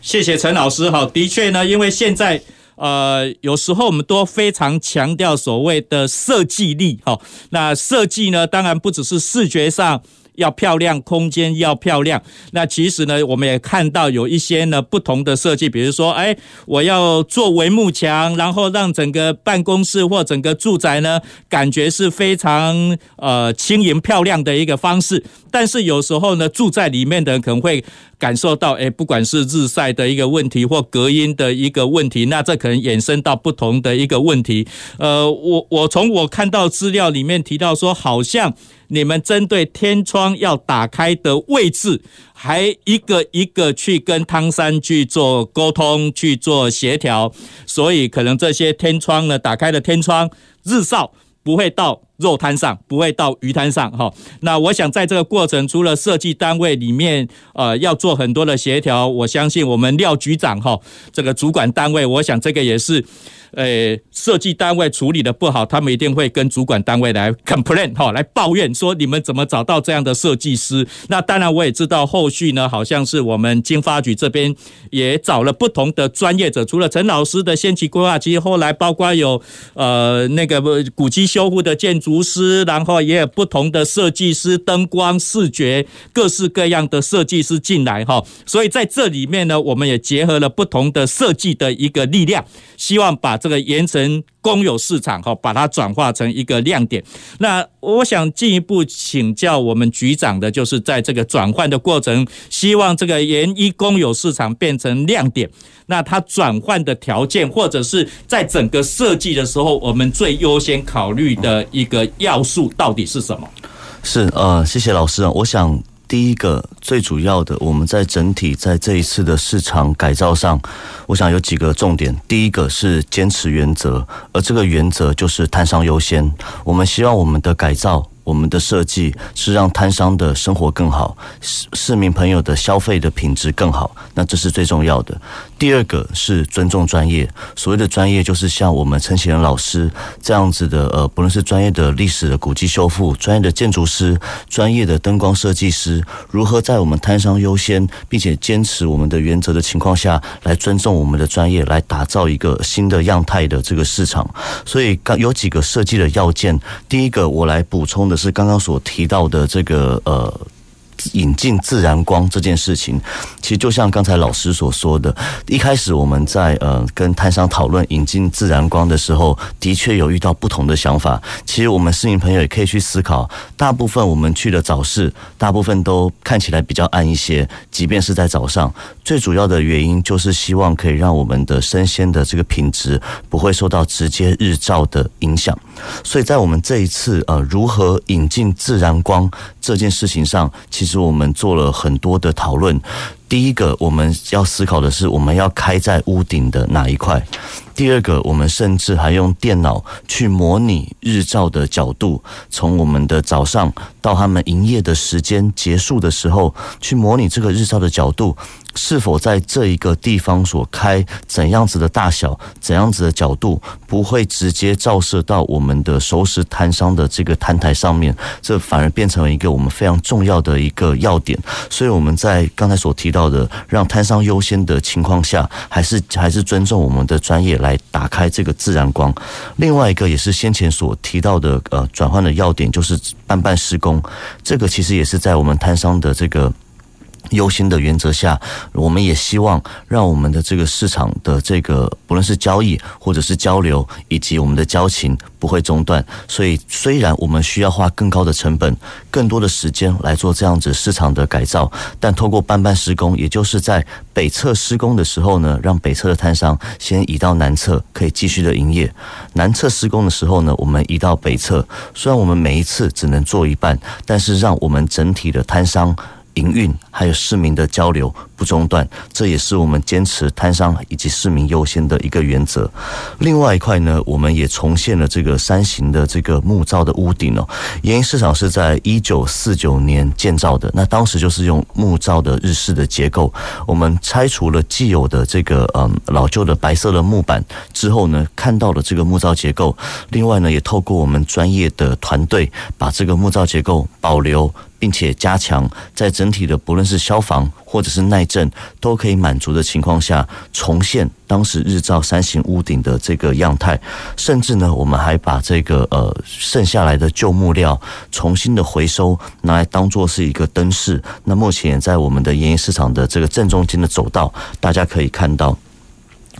谢谢陈老师哈，的确呢，因为现在呃，有时候我们都非常强调所谓的设计力哈。那设计呢，当然不只是视觉上要漂亮，空间要漂亮。那其实呢，我们也看到有一些呢不同的设计，比如说，哎，我要做帷幕墙，然后让整个办公室或整个住宅呢，感觉是非常呃轻盈漂亮的一个方式。但是有时候呢，住在里面的人可能会感受到，哎，不管是日晒的一个问题或隔音的一个问题，那这可能衍生到不同的一个问题。呃，我我从我看到资料里面提到说，好像你们针对天窗要打开的位置，还一个一个去跟汤山去做沟通、去做协调，所以可能这些天窗呢，打开的天窗日照不会到。肉摊上不会到鱼摊上哈，那我想在这个过程，除了设计单位里面呃要做很多的协调，我相信我们廖局长哈这个主管单位，我想这个也是。呃，设计单位处理的不好，他们一定会跟主管单位来 complain 哈，来抱怨说你们怎么找到这样的设计师？那当然，我也知道后续呢，好像是我们经发局这边也找了不同的专业者，除了陈老师的先期规划，其实后来包括有呃那个古迹修复的建筑师，然后也有不同的设计师，灯光、视觉各式各样的设计师进来哈。所以在这里面呢，我们也结合了不同的设计的一个力量，希望把这个盐城公有市场哈，把它转化成一个亮点。那我想进一步请教我们局长的，就是在这个转换的过程，希望这个盐一公有市场变成亮点。那它转换的条件，或者是在整个设计的时候，我们最优先考虑的一个要素到底是什么？是呃，谢谢老师啊，我想。第一个最主要的，我们在整体在这一次的市场改造上，我想有几个重点。第一个是坚持原则，而这个原则就是摊商优先。我们希望我们的改造。我们的设计是让摊商的生活更好，市市民朋友的消费的品质更好，那这是最重要的。第二个是尊重专业，所谓的专业就是像我们陈启仁老师这样子的，呃，不论是专业的历史的古迹修复、专业的建筑师、专业的灯光设计师，如何在我们摊商优先并且坚持我们的原则的情况下来尊重我们的专业，来打造一个新的样态的这个市场。所以刚有几个设计的要件，第一个我来补充的。是刚刚所提到的这个呃。引进自然光这件事情，其实就像刚才老师所说的，一开始我们在呃跟摊商讨论引进自然光的时候，的确有遇到不同的想法。其实我们市民朋友也可以去思考，大部分我们去的早市，大部分都看起来比较暗一些，即便是在早上，最主要的原因就是希望可以让我们的生鲜的这个品质不会受到直接日照的影响。所以在我们这一次呃如何引进自然光这件事情上，其实。其实我们做了很多的讨论。第一个我们要思考的是，我们要开在屋顶的哪一块？第二个，我们甚至还用电脑去模拟日照的角度，从我们的早上到他们营业的时间结束的时候，去模拟这个日照的角度。是否在这一个地方所开怎样子的大小，怎样子的角度，不会直接照射到我们的熟食摊商的这个摊台上面？这反而变成了一个我们非常重要的一个要点。所以我们在刚才所提到到的让摊商优先的情况下，还是还是尊重我们的专业来打开这个自然光。另外一个也是先前所提到的呃转换的要点，就是办办施工。这个其实也是在我们摊商的这个。优先的原则下，我们也希望让我们的这个市场的这个不论是交易或者是交流，以及我们的交情不会中断。所以，虽然我们需要花更高的成本、更多的时间来做这样子市场的改造，但透过半半施工，也就是在北侧施工的时候呢，让北侧的摊商先移到南侧，可以继续的营业；南侧施工的时候呢，我们移到北侧。虽然我们每一次只能做一半，但是让我们整体的摊商。营运还有市民的交流不中断，这也是我们坚持摊商以及市民优先的一个原则。另外一块呢，我们也重现了这个山形的这个木造的屋顶哦。研一市场是在一九四九年建造的，那当时就是用木造的日式的结构。我们拆除了既有的这个嗯老旧的白色的木板之后呢，看到了这个木造结构。另外呢，也透过我们专业的团队把这个木造结构保留。并且加强在整体的不论是消防或者是耐震都可以满足的情况下，重现当时日照山形屋顶的这个样态。甚至呢，我们还把这个呃剩下来的旧木料重新的回收，拿来当做是一个灯饰。那目前在我们的研一市场的这个正中间的走道，大家可以看到。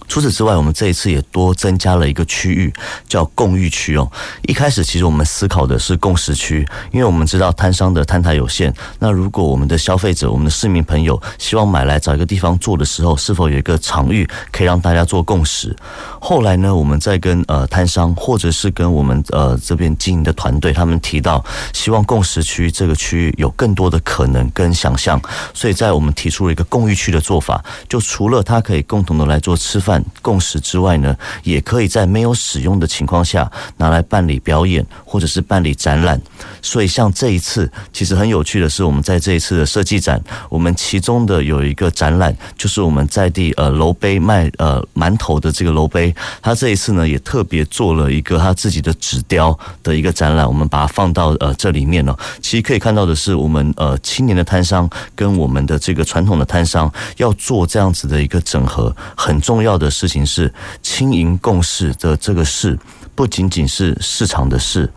除此之外，我们这一次也多增加了一个区域，叫共浴区哦。一开始其实我们思考的是共识区，因为我们知道摊商的摊台有限。那如果我们的消费者、我们的市民朋友希望买来找一个地方坐的时候，是否有一个场域可以让大家做共识？后来呢，我们在跟呃摊商或者是跟我们呃这边经营的团队，他们提到希望共识区这个区域有更多的可能跟想象，所以在我们提出了一个共浴区的做法，就除了它可以共同的来做吃饭。共识之外呢，也可以在没有使用的情况下拿来办理表演或者是办理展览。所以像这一次，其实很有趣的是，我们在这一次的设计展，我们其中的有一个展览，就是我们在地呃楼杯卖呃馒头的这个楼杯，他这一次呢也特别做了一个他自己的纸雕的一个展览，我们把它放到呃这里面了。其实可以看到的是，我们呃青年的摊商跟我们的这个传统的摊商要做这样子的一个整合，很重要的。事情是轻盈共事的这个事，不仅仅是市场的事，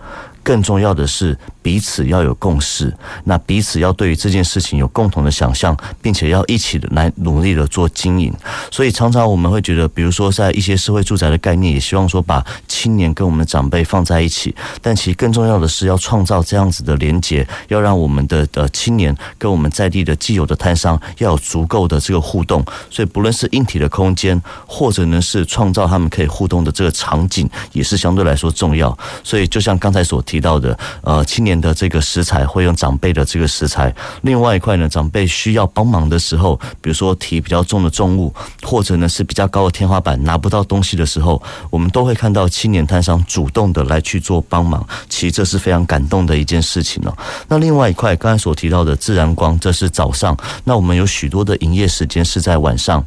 更重要的是。彼此要有共识，那彼此要对于这件事情有共同的想象，并且要一起来努力的做经营。所以常常我们会觉得，比如说在一些社会住宅的概念，也希望说把青年跟我们的长辈放在一起。但其实更重要的是要创造这样子的连结，要让我们的呃青年跟我们在地的既有的摊商要有足够的这个互动。所以不论是硬体的空间，或者呢是创造他们可以互动的这个场景，也是相对来说重要。所以就像刚才所提到的，呃，青年。的这个食材会用长辈的这个食材，另外一块呢，长辈需要帮忙的时候，比如说提比较重的重物，或者呢是比较高的天花板拿不到东西的时候，我们都会看到青年摊商主动的来去做帮忙，其实这是非常感动的一件事情哦。那另外一块刚才所提到的自然光，这是早上，那我们有许多的营业时间是在晚上。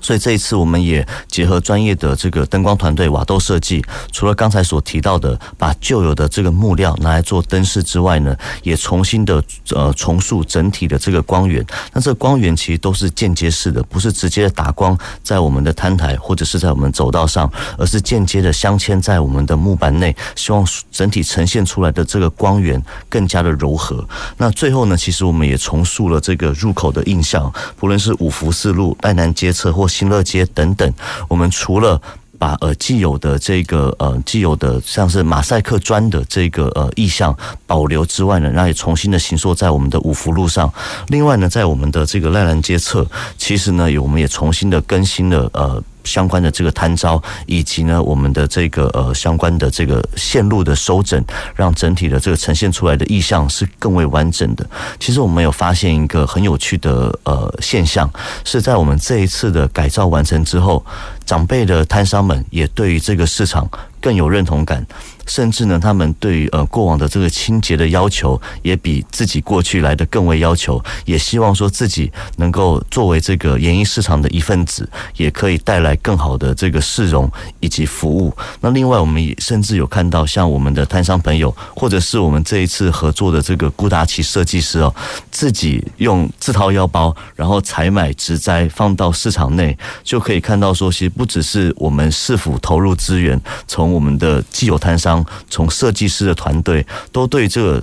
所以这一次，我们也结合专业的这个灯光团队瓦兜设计，除了刚才所提到的把旧有的这个木料拿来做灯饰之外呢，也重新的呃重塑整体的这个光源。那这光源其实都是间接式的，不是直接打光在我们的摊台或者是在我们走道上，而是间接的镶嵌在我们的木板内，希望整体呈现出来的这个光源更加的柔和。那最后呢，其实我们也重塑了这个入口的印象，不论是五福四路、赖南街侧或新乐街等等，我们除了把呃既有的这个呃既有的像是马赛克砖的这个呃意象保留之外呢，然后也重新的形塑在我们的五福路上。另外呢，在我们的这个赖兰街侧，其实呢，我们也重新的更新了呃。相关的这个摊招，以及呢我们的这个呃相关的这个线路的收整，让整体的这个呈现出来的意向是更为完整的。其实我们有发现一个很有趣的呃现象，是在我们这一次的改造完成之后，长辈的摊商们也对于这个市场更有认同感。甚至呢，他们对于呃过往的这个清洁的要求，也比自己过去来的更为要求，也希望说自己能够作为这个演艺市场的一份子，也可以带来更好的这个市容以及服务。那另外，我们也甚至有看到像我们的摊商朋友，或者是我们这一次合作的这个顾达奇设计师哦，自己用自掏腰包，然后采买植栽放到市场内，就可以看到说，其实不只是我们市府投入资源，从我们的既有摊商。从设计师的团队都对这个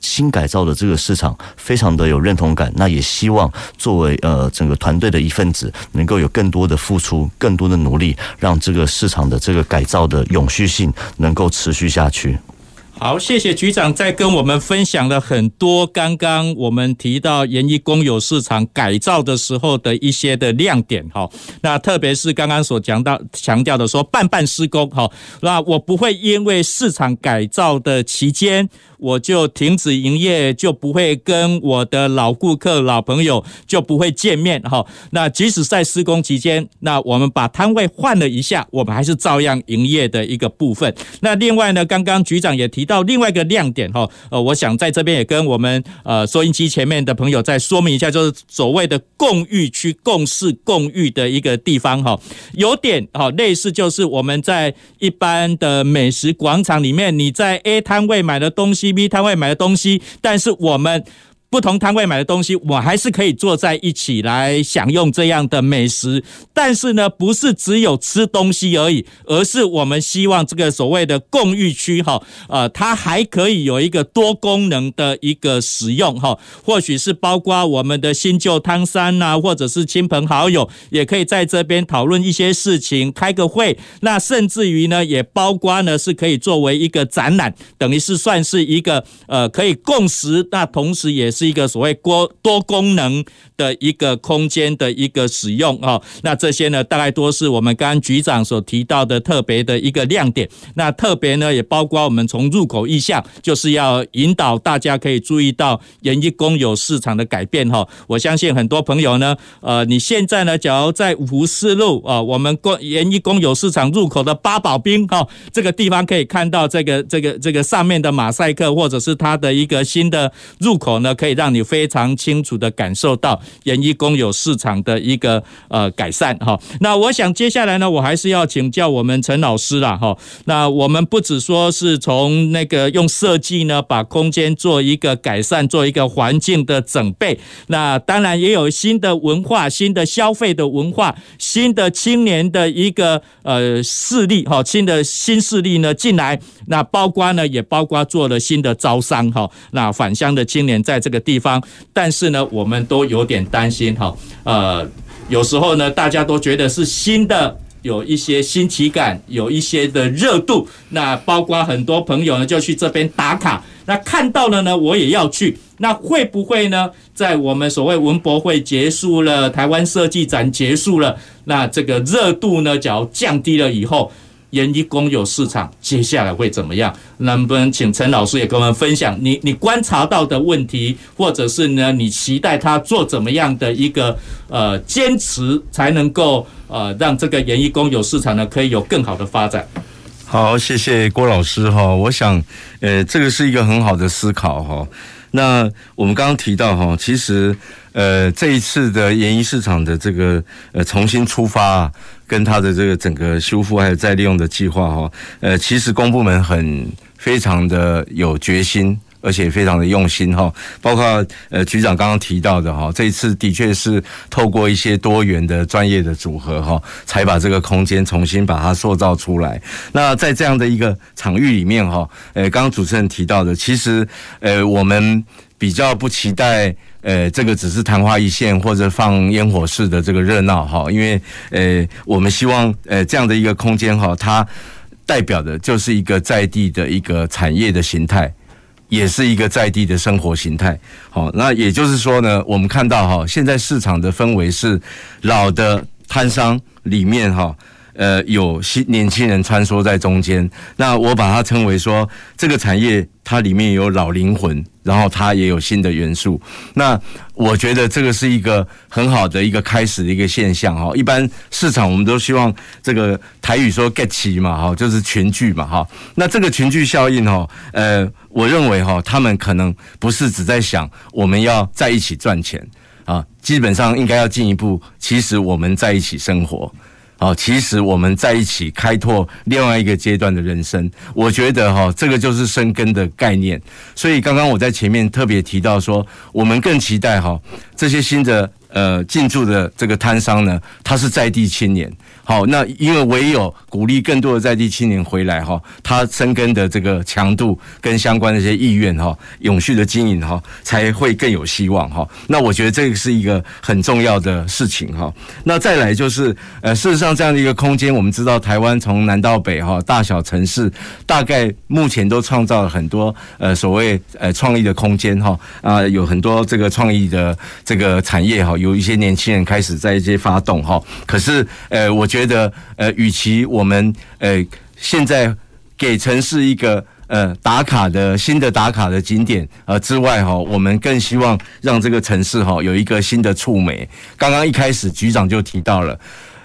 新改造的这个市场非常的有认同感，那也希望作为呃整个团队的一份子，能够有更多的付出，更多的努力，让这个市场的这个改造的永续性能够持续下去。好，谢谢局长在跟我们分享了很多刚刚我们提到研一公有市场改造的时候的一些的亮点哈。那特别是刚刚所讲到强调的说半半施工哈，那我不会因为市场改造的期间。我就停止营业，就不会跟我的老顾客、老朋友就不会见面哈。那即使在施工期间，那我们把摊位换了一下，我们还是照样营业的一个部分。那另外呢，刚刚局长也提到另外一个亮点哈，呃，我想在这边也跟我们呃收音机前面的朋友再说明一下，就是所谓的共浴区、共事共浴的一个地方哈，有点哈类似，就是我们在一般的美食广场里面，你在 A 摊位买的东西。B 摊位买的东西，但是我们。不同摊位买的东西，我还是可以坐在一起来享用这样的美食。但是呢，不是只有吃东西而已，而是我们希望这个所谓的共浴区哈，呃，它还可以有一个多功能的一个使用哈。或许是包括我们的新旧汤山呐，或者是亲朋好友也可以在这边讨论一些事情，开个会。那甚至于呢，也包括呢是可以作为一个展览，等于是算是一个呃可以共识。那同时也是。一个所谓多多功能的一个空间的一个使用啊，那这些呢，大概都是我们刚刚局长所提到的特别的一个亮点。那特别呢，也包括我们从入口意向，就是要引导大家可以注意到研一公有市场的改变哈。我相信很多朋友呢，呃，你现在呢，假如在五福四路啊，我们公研一公有市场入口的八宝冰哈，这个地方可以看到这个这个这个上面的马赛克，或者是它的一个新的入口呢，可以。可以让你非常清楚的感受到演艺公有市场的一个呃改善哈。那我想接下来呢，我还是要请教我们陈老师啦哈。那我们不只说是从那个用设计呢，把空间做一个改善，做一个环境的整备。那当然也有新的文化、新的消费的文化、新的青年的一个呃势力哈，新的新势力呢进来。那包括呢，也包括做了新的招商哈。那返乡的青年在这个。地方，但是呢，我们都有点担心哈。呃，有时候呢，大家都觉得是新的，有一些新奇感，有一些的热度。那包括很多朋友呢，就去这边打卡。那看到了呢，我也要去。那会不会呢，在我们所谓文博会结束了，台湾设计展结束了，那这个热度呢，假如降低了以后？研一公有市场接下来会怎么样？能不能请陈老师也跟我们分享你你观察到的问题，或者是呢，你期待他做怎么样的一个呃坚持，才能够呃让这个研一公有市场呢可以有更好的发展？好，谢谢郭老师哈。我想，呃，这个是一个很好的思考哈。那我们刚刚提到哈，其实呃这一次的研一市场的这个呃重新出发。跟他的这个整个修复还有再利用的计划哈，呃，其实公部门很非常的有决心，而且非常的用心哈。包括呃局长刚刚提到的哈，这一次的确是透过一些多元的专业的组合哈，才把这个空间重新把它塑造出来。那在这样的一个场域里面哈，呃，刚刚主持人提到的，其实呃我们比较不期待。呃，这个只是昙花一现或者放烟火式的这个热闹哈，因为呃，我们希望呃这样的一个空间哈，它代表的就是一个在地的一个产业的形态，也是一个在地的生活形态。好，那也就是说呢，我们看到哈，现在市场的氛围是老的摊商里面哈。呃，有新年轻人穿梭在中间，那我把它称为说，这个产业它里面有老灵魂，然后它也有新的元素。那我觉得这个是一个很好的一个开始的一个现象哈。一般市场我们都希望这个台语说 get 齐嘛哈，就是群聚嘛哈。那这个群聚效应哈，呃，我认为哈，他们可能不是只在想我们要在一起赚钱啊，基本上应该要进一步，其实我们在一起生活。哦，其实我们在一起开拓另外一个阶段的人生，我觉得哈，这个就是生根的概念。所以刚刚我在前面特别提到说，我们更期待哈这些新的。呃，进驻的这个摊商呢，他是在地青年。好，那因为唯有鼓励更多的在地青年回来哈，他生根的这个强度跟相关的一些意愿哈，永续的经营哈，才会更有希望哈。那我觉得这个是一个很重要的事情哈。那再来就是，呃，事实上这样的一个空间，我们知道台湾从南到北哈，大小城市大概目前都创造了很多呃所谓呃创意的空间哈啊，有很多这个创意的这个产业哈。有一些年轻人开始在一些发动哈，可是呃，我觉得呃，与其我们呃现在给城市一个呃打卡的新的打卡的景点呃之外哈，我们更希望让这个城市哈有一个新的触媒。刚刚一开始局长就提到了，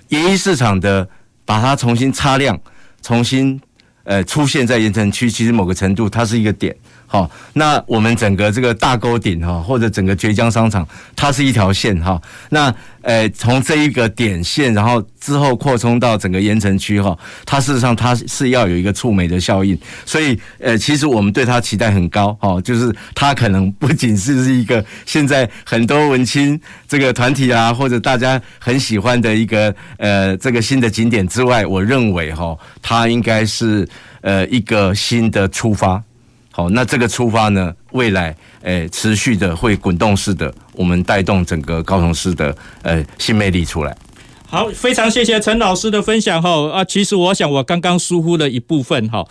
演艺市场的把它重新擦亮，重新呃出现在盐城区，其实某个程度它是一个点。好，那我们整个这个大沟顶哈，或者整个绝江商场，它是一条线哈。那呃，从这一个点线，然后之后扩充到整个盐城区哈，它事实上它是要有一个触媒的效应。所以呃，其实我们对它期待很高哈，就是它可能不仅是是一个现在很多文青这个团体啊，或者大家很喜欢的一个呃这个新的景点之外，我认为哈，它应该是呃一个新的出发。好，那这个出发呢，未来诶、持续的会滚动式的，我们带动整个高雄市的呃新魅力出来。好，非常谢谢陈老师的分享哈啊，其实我想我刚刚疏忽了一部分哈，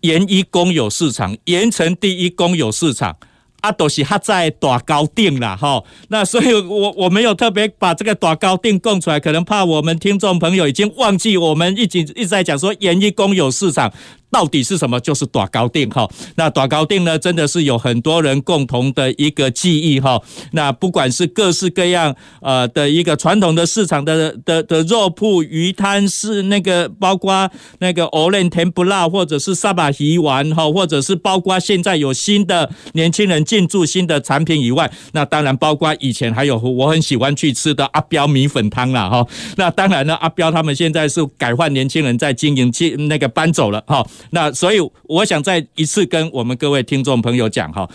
盐一公有市场，盐埕第一公有市场。啊，都是他在打高定啦，哈。那所以我我没有特别把这个打高定供出来，可能怕我们听众朋友已经忘记，我们一直一直在讲说盐一公有市场到底是什么，就是短高定哈。那短高定呢，真的是有很多人共同的一个记忆哈。那不管是各式各样呃的一个传统的市场的的的肉铺、鱼摊，是那个包括那个欧练甜不辣，或者是沙巴鱼丸哈，或者是包括现在有新的年轻人。进驻新的产品以外，那当然包括以前还有我很喜欢去吃的阿彪米粉汤了哈。那当然呢，阿彪他们现在是改换年轻人在经营，去那个搬走了哈。那所以我想再一次跟我们各位听众朋友讲哈。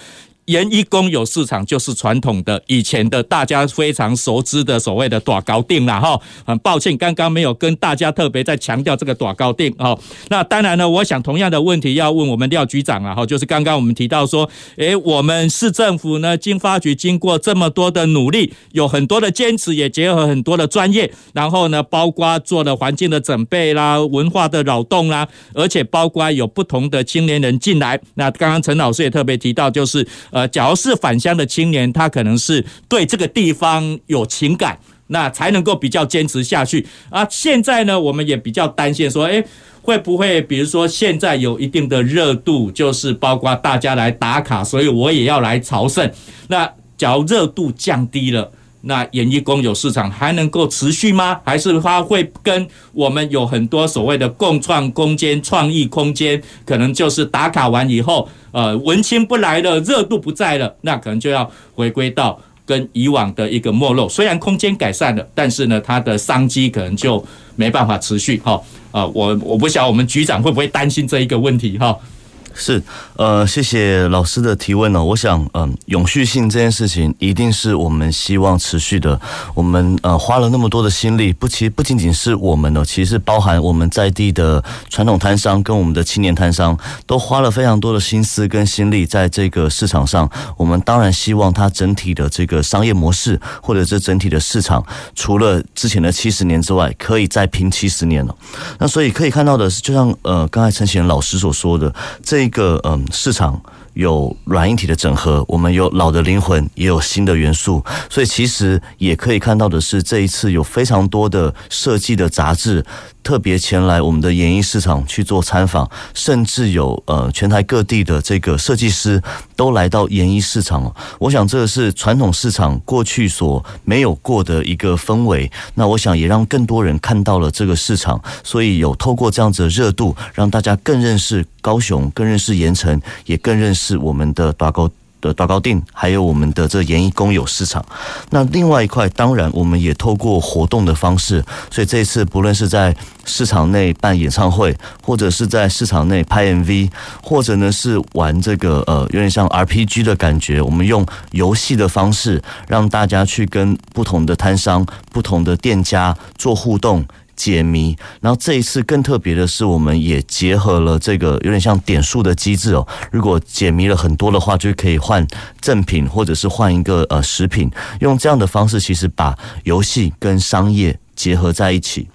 盐一公有市场就是传统的以前的大家非常熟知的所谓的短高定了哈，很抱歉刚刚没有跟大家特别在强调这个短高定哈。那当然呢，我想同样的问题要问我们廖局长啊哈，就是刚刚我们提到说，诶，我们市政府呢，经发局经过这么多的努力，有很多的坚持，也结合很多的专业，然后呢，包括做了环境的准备啦，文化的扰动啦，而且包括有不同的青年人进来。那刚刚陈老师也特别提到，就是。呃，假如是返乡的青年，他可能是对这个地方有情感，那才能够比较坚持下去啊。现在呢，我们也比较担心说，诶，会不会比如说现在有一定的热度，就是包括大家来打卡，所以我也要来朝圣。那假如热度降低了，那演艺公有市场还能够持续吗？还是它会跟我们有很多所谓的共创空间、创意空间，可能就是打卡完以后。呃，文青不来了，热度不在了，那可能就要回归到跟以往的一个没落。虽然空间改善了，但是呢，它的商机可能就没办法持续。哈，啊，我我不晓得我们局长会不会担心这一个问题？哈。是，呃，谢谢老师的提问呢。我想，嗯、永续性这件事情一定是我们希望持续的。我们呃花了那么多的心力，不其实不仅仅是我们呢，其实包含我们在地的传统摊商跟我们的青年摊商，都花了非常多的心思跟心力在这个市场上。我们当然希望它整体的这个商业模式，或者是整体的市场，除了之前的七十年之外，可以再拼七十年了。那所以可以看到的是，就像呃刚才陈贤老师所说的这。一个嗯，市场有软硬体的整合，我们有老的灵魂，也有新的元素，所以其实也可以看到的是，这一次有非常多的设计的杂志特别前来我们的演艺市场去做参访，甚至有呃全台各地的这个设计师都来到演艺市场。我想这个是传统市场过去所没有过的一个氛围。那我想也让更多人看到了这个市场，所以有透过这样子的热度，让大家更认识高雄，更认识盐城，也更认识。我们的大高的大高定，还有我们的这演艺公有市场。那另外一块，当然我们也透过活动的方式，所以这一次不论是在市场内办演唱会，或者是在市场内拍 MV，或者呢是玩这个呃有点像 RPG 的感觉，我们用游戏的方式让大家去跟不同的摊商、不同的店家做互动。解谜，然后这一次更特别的是，我们也结合了这个有点像点数的机制哦。如果解谜了很多的话，就可以换赠品，或者是换一个呃食品。用这样的方式，其实把游戏跟商业结合在一起。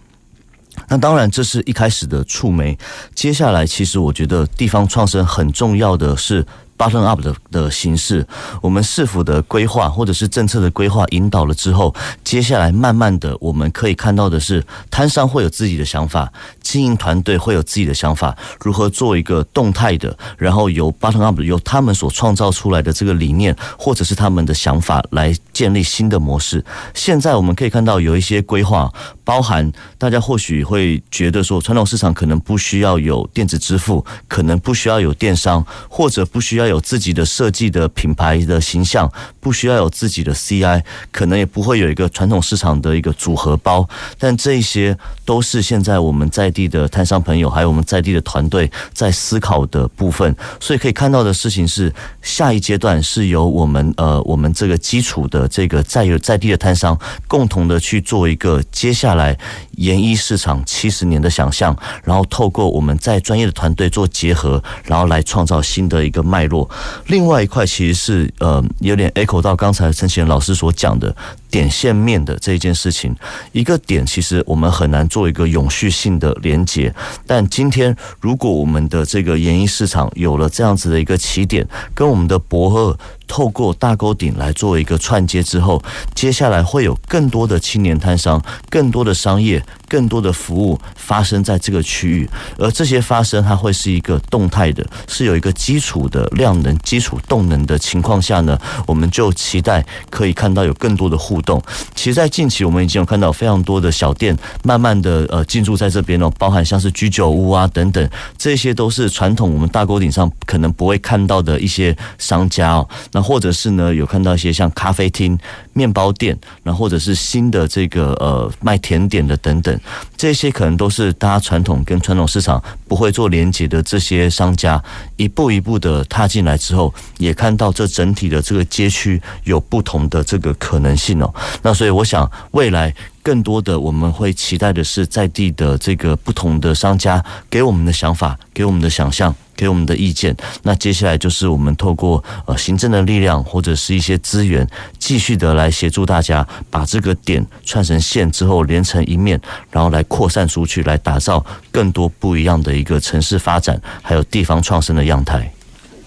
那当然，这是一开始的触媒。接下来，其实我觉得地方创生很重要的是。Bottom up 的的形式，我们市府的规划或者是政策的规划引导了之后，接下来慢慢的我们可以看到的是，摊商会有自己的想法，经营团队会有自己的想法，如何做一个动态的，然后由 Bottom up 由他们所创造出来的这个理念或者是他们的想法来建立新的模式。现在我们可以看到有一些规划，包含大家或许会觉得说，传统市场可能不需要有电子支付，可能不需要有电商，或者不需要。有自己的设计的品牌的形象，不需要有自己的 CI，可能也不会有一个传统市场的一个组合包，但这一些都是现在我们在地的摊商朋友，还有我们在地的团队在思考的部分。所以可以看到的事情是，下一阶段是由我们呃我们这个基础的这个在有在地的摊商共同的去做一个接下来研一市场七十年的想象，然后透过我们在专业的团队做结合，然后来创造新的一个脉络。另外一块其实是呃有点 echo 到刚才陈启仁老师所讲的点线面的这一件事情。一个点其实我们很难做一个永续性的连接，但今天如果我们的这个演艺市场有了这样子的一个起点，跟我们的博二透过大沟顶来做一个串接之后，接下来会有更多的青年摊商、更多的商业、更多的服务发生在这个区域，而这些发生它会是一个动态的，是有一个基础的。量能基础动能的情况下呢，我们就期待可以看到有更多的互动。其实，在近期我们已经有看到非常多的小店慢慢的呃进驻在这边哦，包含像是居酒屋啊等等，这些都是传统我们大锅顶上可能不会看到的一些商家哦。那或者是呢，有看到一些像咖啡厅、面包店，然后或者是新的这个呃卖甜点的等等，这些可能都是大家传统跟传统市场不会做连接的这些商家，一步一步的踏。进来之后，也看到这整体的这个街区有不同的这个可能性哦。那所以我想，未来更多的我们会期待的是在地的这个不同的商家给我们的想法，给我们的想象，给我们的意见。那接下来就是我们透过呃行政的力量或者是一些资源，继续的来协助大家把这个点串成线之后连成一面，然后来扩散出去，来打造更多不一样的一个城市发展，还有地方创生的样态。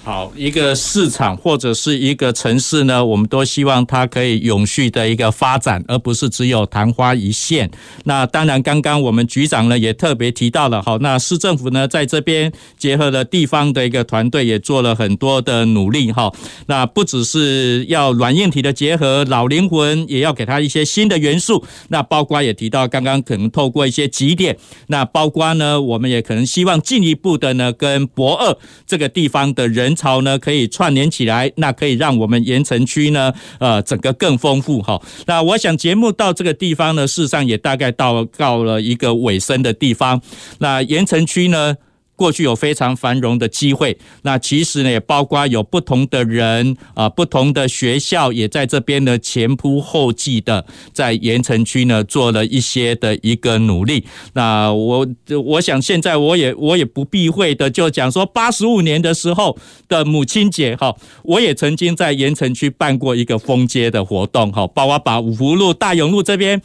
好，一个市场或者是一个城市呢，我们都希望它可以永续的一个发展，而不是只有昙花一现。那当然，刚刚我们局长呢也特别提到了，好，那市政府呢在这边结合了地方的一个团队，也做了很多的努力，哈。那不只是要软硬体的结合，老灵魂也要给它一些新的元素。那包括也提到，刚刚可能透过一些几点，那包括呢，我们也可能希望进一步的呢，跟博二这个地方的人。潮呢可以串联起来，那可以让我们盐城区呢，呃，整个更丰富哈。那我想节目到这个地方呢，事实上也大概到到了一个尾声的地方。那盐城区呢，过去有非常繁荣的机会，那其实呢也包括有不同的人啊，不同的学校也在这边呢前仆后继的在盐城区呢做了一些的一个努力。那我我想现在我也我也不避讳的就讲说，八十五年的时候的母亲节哈，我也曾经在盐城区办过一个封街的活动哈，包括把五福路、大勇路这边。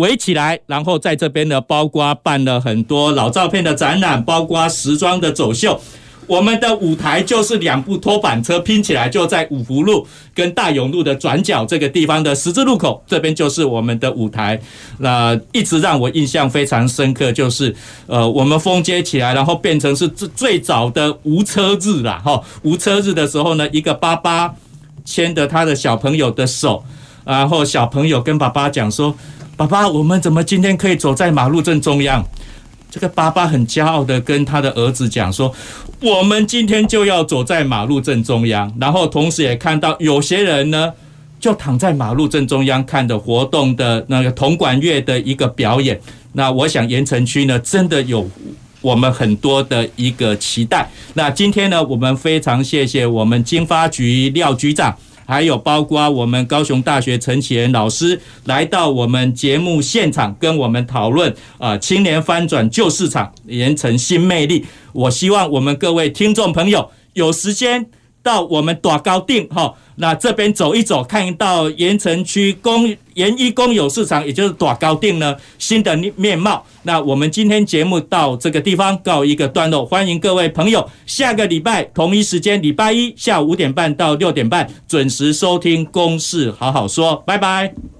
围起来，然后在这边呢，包括办了很多老照片的展览，包括时装的走秀。我们的舞台就是两部拖板车拼起来，就在五福路跟大勇路的转角这个地方的十字路口，这边就是我们的舞台。那一直让我印象非常深刻，就是呃，我们封街起来，然后变成是最最早的无车日啦，哈，无车日的时候呢，一个爸爸牵着他的小朋友的手，然后小朋友跟爸爸讲说：“爸爸，我们怎么今天可以走在马路正中央？”这个爸爸很骄傲的跟他的儿子讲说：“我们今天就要走在马路正中央。”然后同时也看到有些人呢，就躺在马路正中央看的活动的那个铜管乐的一个表演。那我想盐城区呢，真的有我们很多的一个期待。那今天呢，我们非常谢谢我们经发局廖局长。还有包括我们高雄大学陈启仁老师来到我们节目现场，跟我们讨论啊，青年翻转旧市场，延承新魅力。我希望我们各位听众朋友有时间。到我们大高定哈，那这边走一走，看到盐城区公盐一公有市场，也就是大高定呢新的面貌。那我们今天节目到这个地方告一个段落，欢迎各位朋友下个礼拜同一时间，礼拜一下午五点半到六点半准时收听《公事好好说》，拜拜。